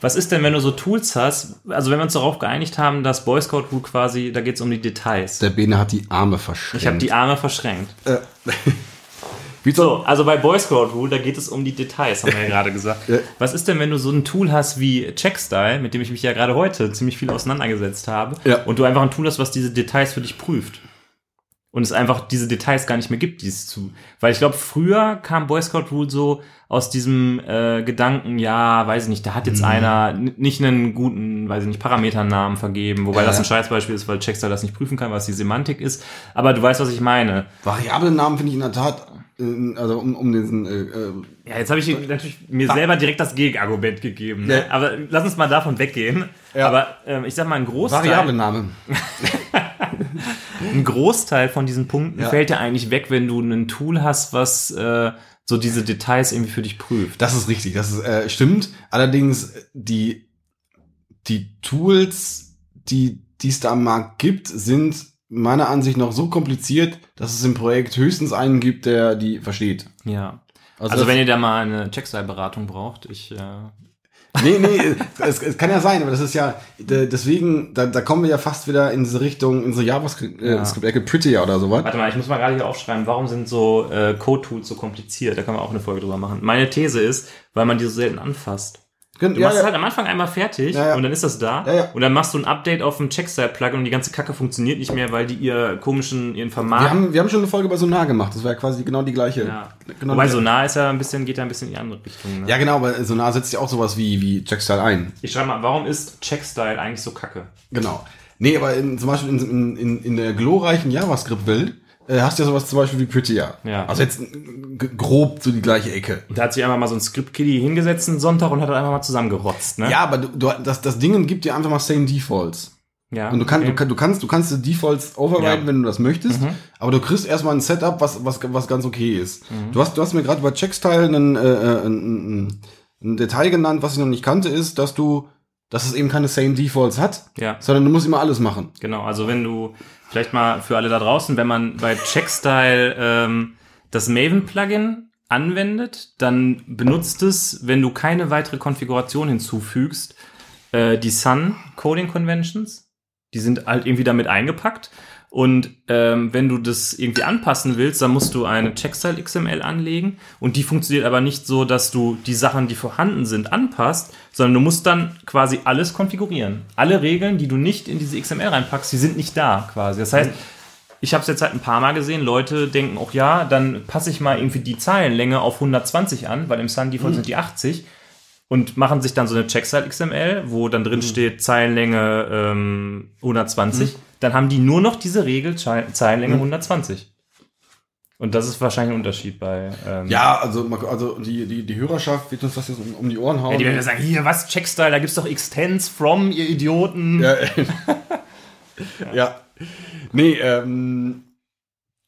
was ist denn, wenn du so Tools hast? Also wenn wir uns darauf geeinigt haben, dass Boy Scout Rule quasi, da geht es um die Details. Der Bene hat die Arme verschränkt. Ich habe die Arme verschränkt. Äh, (laughs) So, also bei Boy Scout Rule, da geht es um die Details, haben wir ja gerade gesagt. Was ist denn, wenn du so ein Tool hast wie Checkstyle, mit dem ich mich ja gerade heute ziemlich viel auseinandergesetzt habe, Ja. und du einfach ein Tool hast, was diese Details für dich prüft? Und es einfach diese Details gar nicht mehr gibt, dieses zu. Weil ich glaube, früher kam Boy Scout Rule so aus diesem äh, Gedanken, ja, weiß ich nicht, da hat jetzt einer n- nicht einen guten, weiß ich nicht, Parameternamen vergeben, wobei Ja. das ein Scheißbeispiel ist, weil Checkstyle das nicht prüfen kann, was die Semantik ist. Aber du weißt, was ich meine. Variablennamen finde ich in der Tat, äh, also um, um diesen, äh, äh, Ja, jetzt habe ich natürlich mir selber direkt das Gegenargument gegeben. Ne? Ja. Aber lass uns mal davon weggehen. Ja. Aber ähm, ich sag mal, ein Großteil, Variablename. (laughs) ein Großteil von diesen Punkten Ja. fällt ja eigentlich weg, wenn du ein Tool hast, was äh, so diese Details irgendwie für dich prüft. Das ist richtig, das ist, äh, stimmt. Allerdings die, die Tools, die die es da am Markt gibt, sind meiner Ansicht nach so kompliziert, dass es im Projekt höchstens einen gibt, der die versteht. Ja. Also, Also, wenn ihr da mal eine Checkstyle-Beratung braucht, ich äh, Nee, nee, es, es kann ja sein, aber das ist ja, de- deswegen, da, da kommen wir ja fast wieder in diese Richtung, in so JavaScript-Ecke, Prettier oder sowas. Warte mal, ich muss mal gerade hier aufschreiben, warum sind so äh, Code-Tools so kompliziert? Da können wir auch eine Folge drüber machen. Meine These ist, weil man die so selten anfasst. Du ja, machst es ja. halt am Anfang einmal fertig Ja, und dann ist das da. Und dann machst du ein Update auf dem Checkstyle-Plugin und die ganze Kacke funktioniert nicht mehr, weil die ihr komischen, ihren Vermarkt. Wir haben, wir haben schon eine Folge über Sonar gemacht, das war ja quasi genau die gleiche. ja. Genau Wobei die- so nah ist ja ein bisschen, geht ja ein bisschen in die andere Richtung. Ne? Ja, genau, aber Sonar setzt ja auch sowas wie, wie Checkstyle ein. Ich schreibe mal, warum ist Checkstyle eigentlich so kacke? Genau. Nee, aber in, zum Beispiel in, in, in, der glorreichen JavaScript-Welt hast du ja sowas zum Beispiel wie Prettier. Ja. Also jetzt äh, grob so die gleiche Ecke. Und da hat sich einfach mal so ein Script-Kiddie hingesetzt einen Sonntag und hat einfach mal zusammengerotzt, ne? Ja, aber du, du, das, das Ding gibt dir einfach mal same Defaults. ja. Und du, kann, okay. du, du kannst, du kannst die Defaults overriden, Ja. Mhm. wenn du das möchtest, aber du kriegst erstmal ein Setup, was, was, was ganz okay ist. Mhm. Du hast, du hast mir gerade bei Checkstyle einen, äh, äh, ein, ein, ein Detail genannt, was ich noch nicht kannte, ist, dass du, dass es eben keine same Defaults hat, Ja. sondern du musst immer alles machen. Genau, also wenn du, vielleicht mal für alle da draußen, wenn man bei Checkstyle ähm, das Maven-Plugin anwendet, dann benutzt es, wenn du keine weitere Konfiguration hinzufügst, äh, die Sun Coding Conventions. Die sind halt irgendwie damit eingepackt. Und ähm, wenn du das irgendwie anpassen willst, dann musst du eine Checkstyle XML anlegen. Und die funktioniert aber nicht so, dass du die Sachen, die vorhanden sind, anpasst, sondern du musst dann quasi alles konfigurieren. Alle Regeln, die du nicht in diese XML reinpackst, die sind nicht da quasi. Das heißt, ich habe es jetzt halt ein paar Mal gesehen, Leute denken, auch ja, dann passe ich mal irgendwie die Zeilenlänge auf 120 an, weil im Sun Default sind die 80 und machen sich dann so eine Checkstyle XML, wo dann drin steht Zeilenlänge ähm, 120. Dann haben die nur noch diese Regel Zei- Zeilenlänge 120. Und das ist wahrscheinlich ein Unterschied bei. Ähm, Ja, also, also die, die, die Hörerschaft wird uns das jetzt um, um die Ohren hauen. Ja, die werden ja sagen, hier, was, Checkstyle, da gibt's doch Extends from, ihr Idioten. Ja, äh, (laughs) ja. Nee, ähm, äh,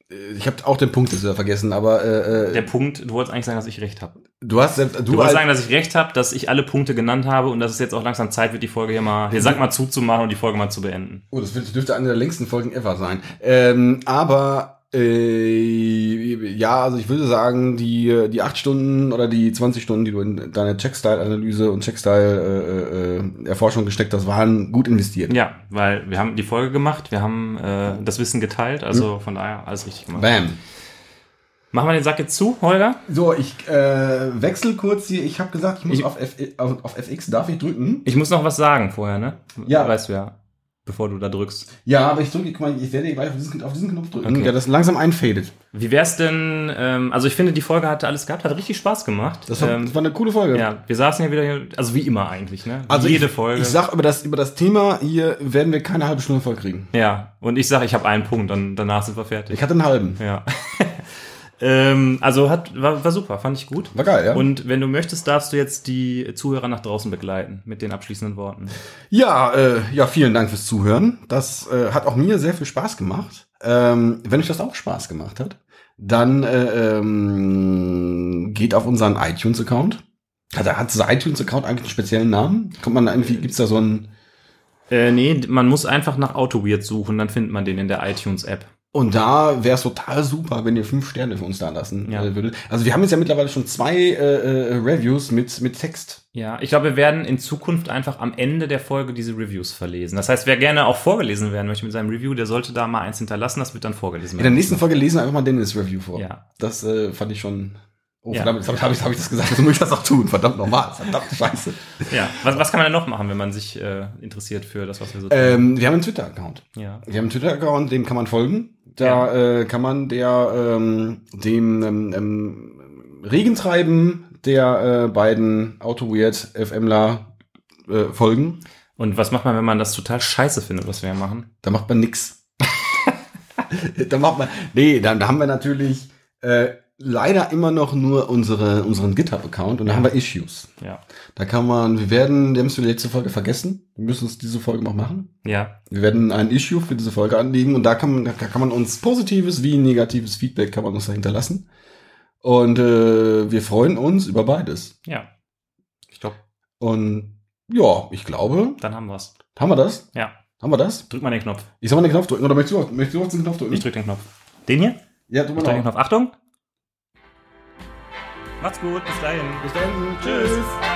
ich habe auch den Punkt jetzt wieder vergessen, aber äh, Der äh, Punkt, du wolltest eigentlich sagen, dass ich recht habe. du hast selbst, Du du, wolltest sagen, dass ich recht habe, dass ich alle Punkte genannt habe und dass es jetzt auch langsam Zeit wird, die Folge hier mal, hier sag mal zuzumachen und die Folge mal zu beenden. oh, das wird- dürfte eine der längsten Folgen ever sein. Ähm, aber äh, ja, also ich würde sagen, die, die acht Stunden oder die 20 Stunden, die du in deine Checkstyle-Analyse und Checkstyle-Erforschung gesteckt hast, waren gut investiert. Ja, weil wir haben die Folge gemacht, wir haben äh, das Wissen geteilt, also von daher alles richtig gemacht. Bam. Machen wir den Sack jetzt zu, Holger? So, ich äh, wechsel kurz hier. Ich habe gesagt, ich muss Ich- auf, F, auf, auf FX, darf ich drücken? Ich muss noch was sagen vorher, ne? Ja. Weißt du ja, bevor du da drückst. Ja, aber ich drücke, guck mal, ich werde gleich auf diesen, auf diesen Knopf drücken, Okay. der das langsam einfadet. Wie wär's denn, ähm, also ich finde, die Folge hatte alles gehabt, hat richtig Spaß gemacht. Das war, ähm, das war eine coole Folge. ja, wir saßen hier wieder hier, also wie immer eigentlich, ne? Also Jede ich, Folge. Ich sag über das, über das Thema hier werden wir keine halbe Stunde voll kriegen. ja, und ich sage, ich habe einen Punkt und danach sind wir fertig. Ich hatte einen halben. Ja. (laughs) ähm, also hat, war, war super, fand ich gut. War geil, ja? Und wenn du möchtest, darfst du jetzt die Zuhörer nach draußen begleiten mit den abschließenden Worten. ja, äh, ja, vielen Dank fürs Zuhören. Das äh, hat auch mir sehr viel Spaß gemacht. Ähm, wenn euch das auch Spaß gemacht hat, dann äh, ähm, geht auf unseren iTunes-Account. Hat, hat dieser iTunes-Account eigentlich einen speziellen Namen? Kommt man da irgendwie, gibt's da so einen Äh, nee, man muss einfach nach AutoWeird suchen, dann findet man den in der iTunes-App. Und da wäre es total super, wenn ihr fünf Sterne für uns da lassen Ja. äh, würdet. Also wir haben jetzt ja mittlerweile schon zwei äh, äh, Reviews mit, mit Text. Ja, ich glaube, wir werden in Zukunft einfach am Ende der Folge diese Reviews verlesen. Das heißt, wer gerne auch vorgelesen werden möchte mit seinem Review, der sollte da mal eins hinterlassen, das wird dann vorgelesen In der nächsten Folge lesen wir einfach mal Dennis Review vor. Ja. Das äh, fand ich schon. Oh, Ja. verdammt, jetzt habe ich, hab ich, das gesagt. Jetzt muss ich das auch tun. Verdammt nochmal. Verdammt scheiße. Ja, was, was kann man denn noch machen, wenn man sich äh, interessiert für das, was wir so tun? Ähm, wir haben einen Twitter-Account. ja. Wir haben einen Twitter-Account, dem kann man folgen. Da äh, kann man der ähm, dem ähm, ähm, Regentreiben der äh, beiden Auto-Weird FMler äh, folgen. Und was macht man, wenn man das total scheiße findet, was wir machen? Da macht man nix. (laughs) da macht man. Nee, da, da haben wir natürlich äh, leider immer noch nur unsere, unseren GitHub-Account und da haben wir Issues. Ja. Da kann man, wir werden, wir haben es für die letzte Folge vergessen. Wir müssen es diese Folge noch machen. Ja. Wir werden ein Issue für diese Folge anlegen und da kann man, da kann man uns positives wie negatives Feedback kann man uns da hinterlassen. Und äh, wir freuen uns über beides. Ja. Ich glaube, Und ja, ich glaube, dann haben wir's. haben wir das? Ja. Haben wir das? Drück mal den Knopf. Ich soll mal den Knopf drücken oder möchtest du, auch- möchtest du auch den Knopf drücken? Ich drück den Knopf. Den hier? ja, du Ich mal drück den noch. Knopf. Achtung! Macht's gut, bis dahin. Bis. Tschüss. Tschüss.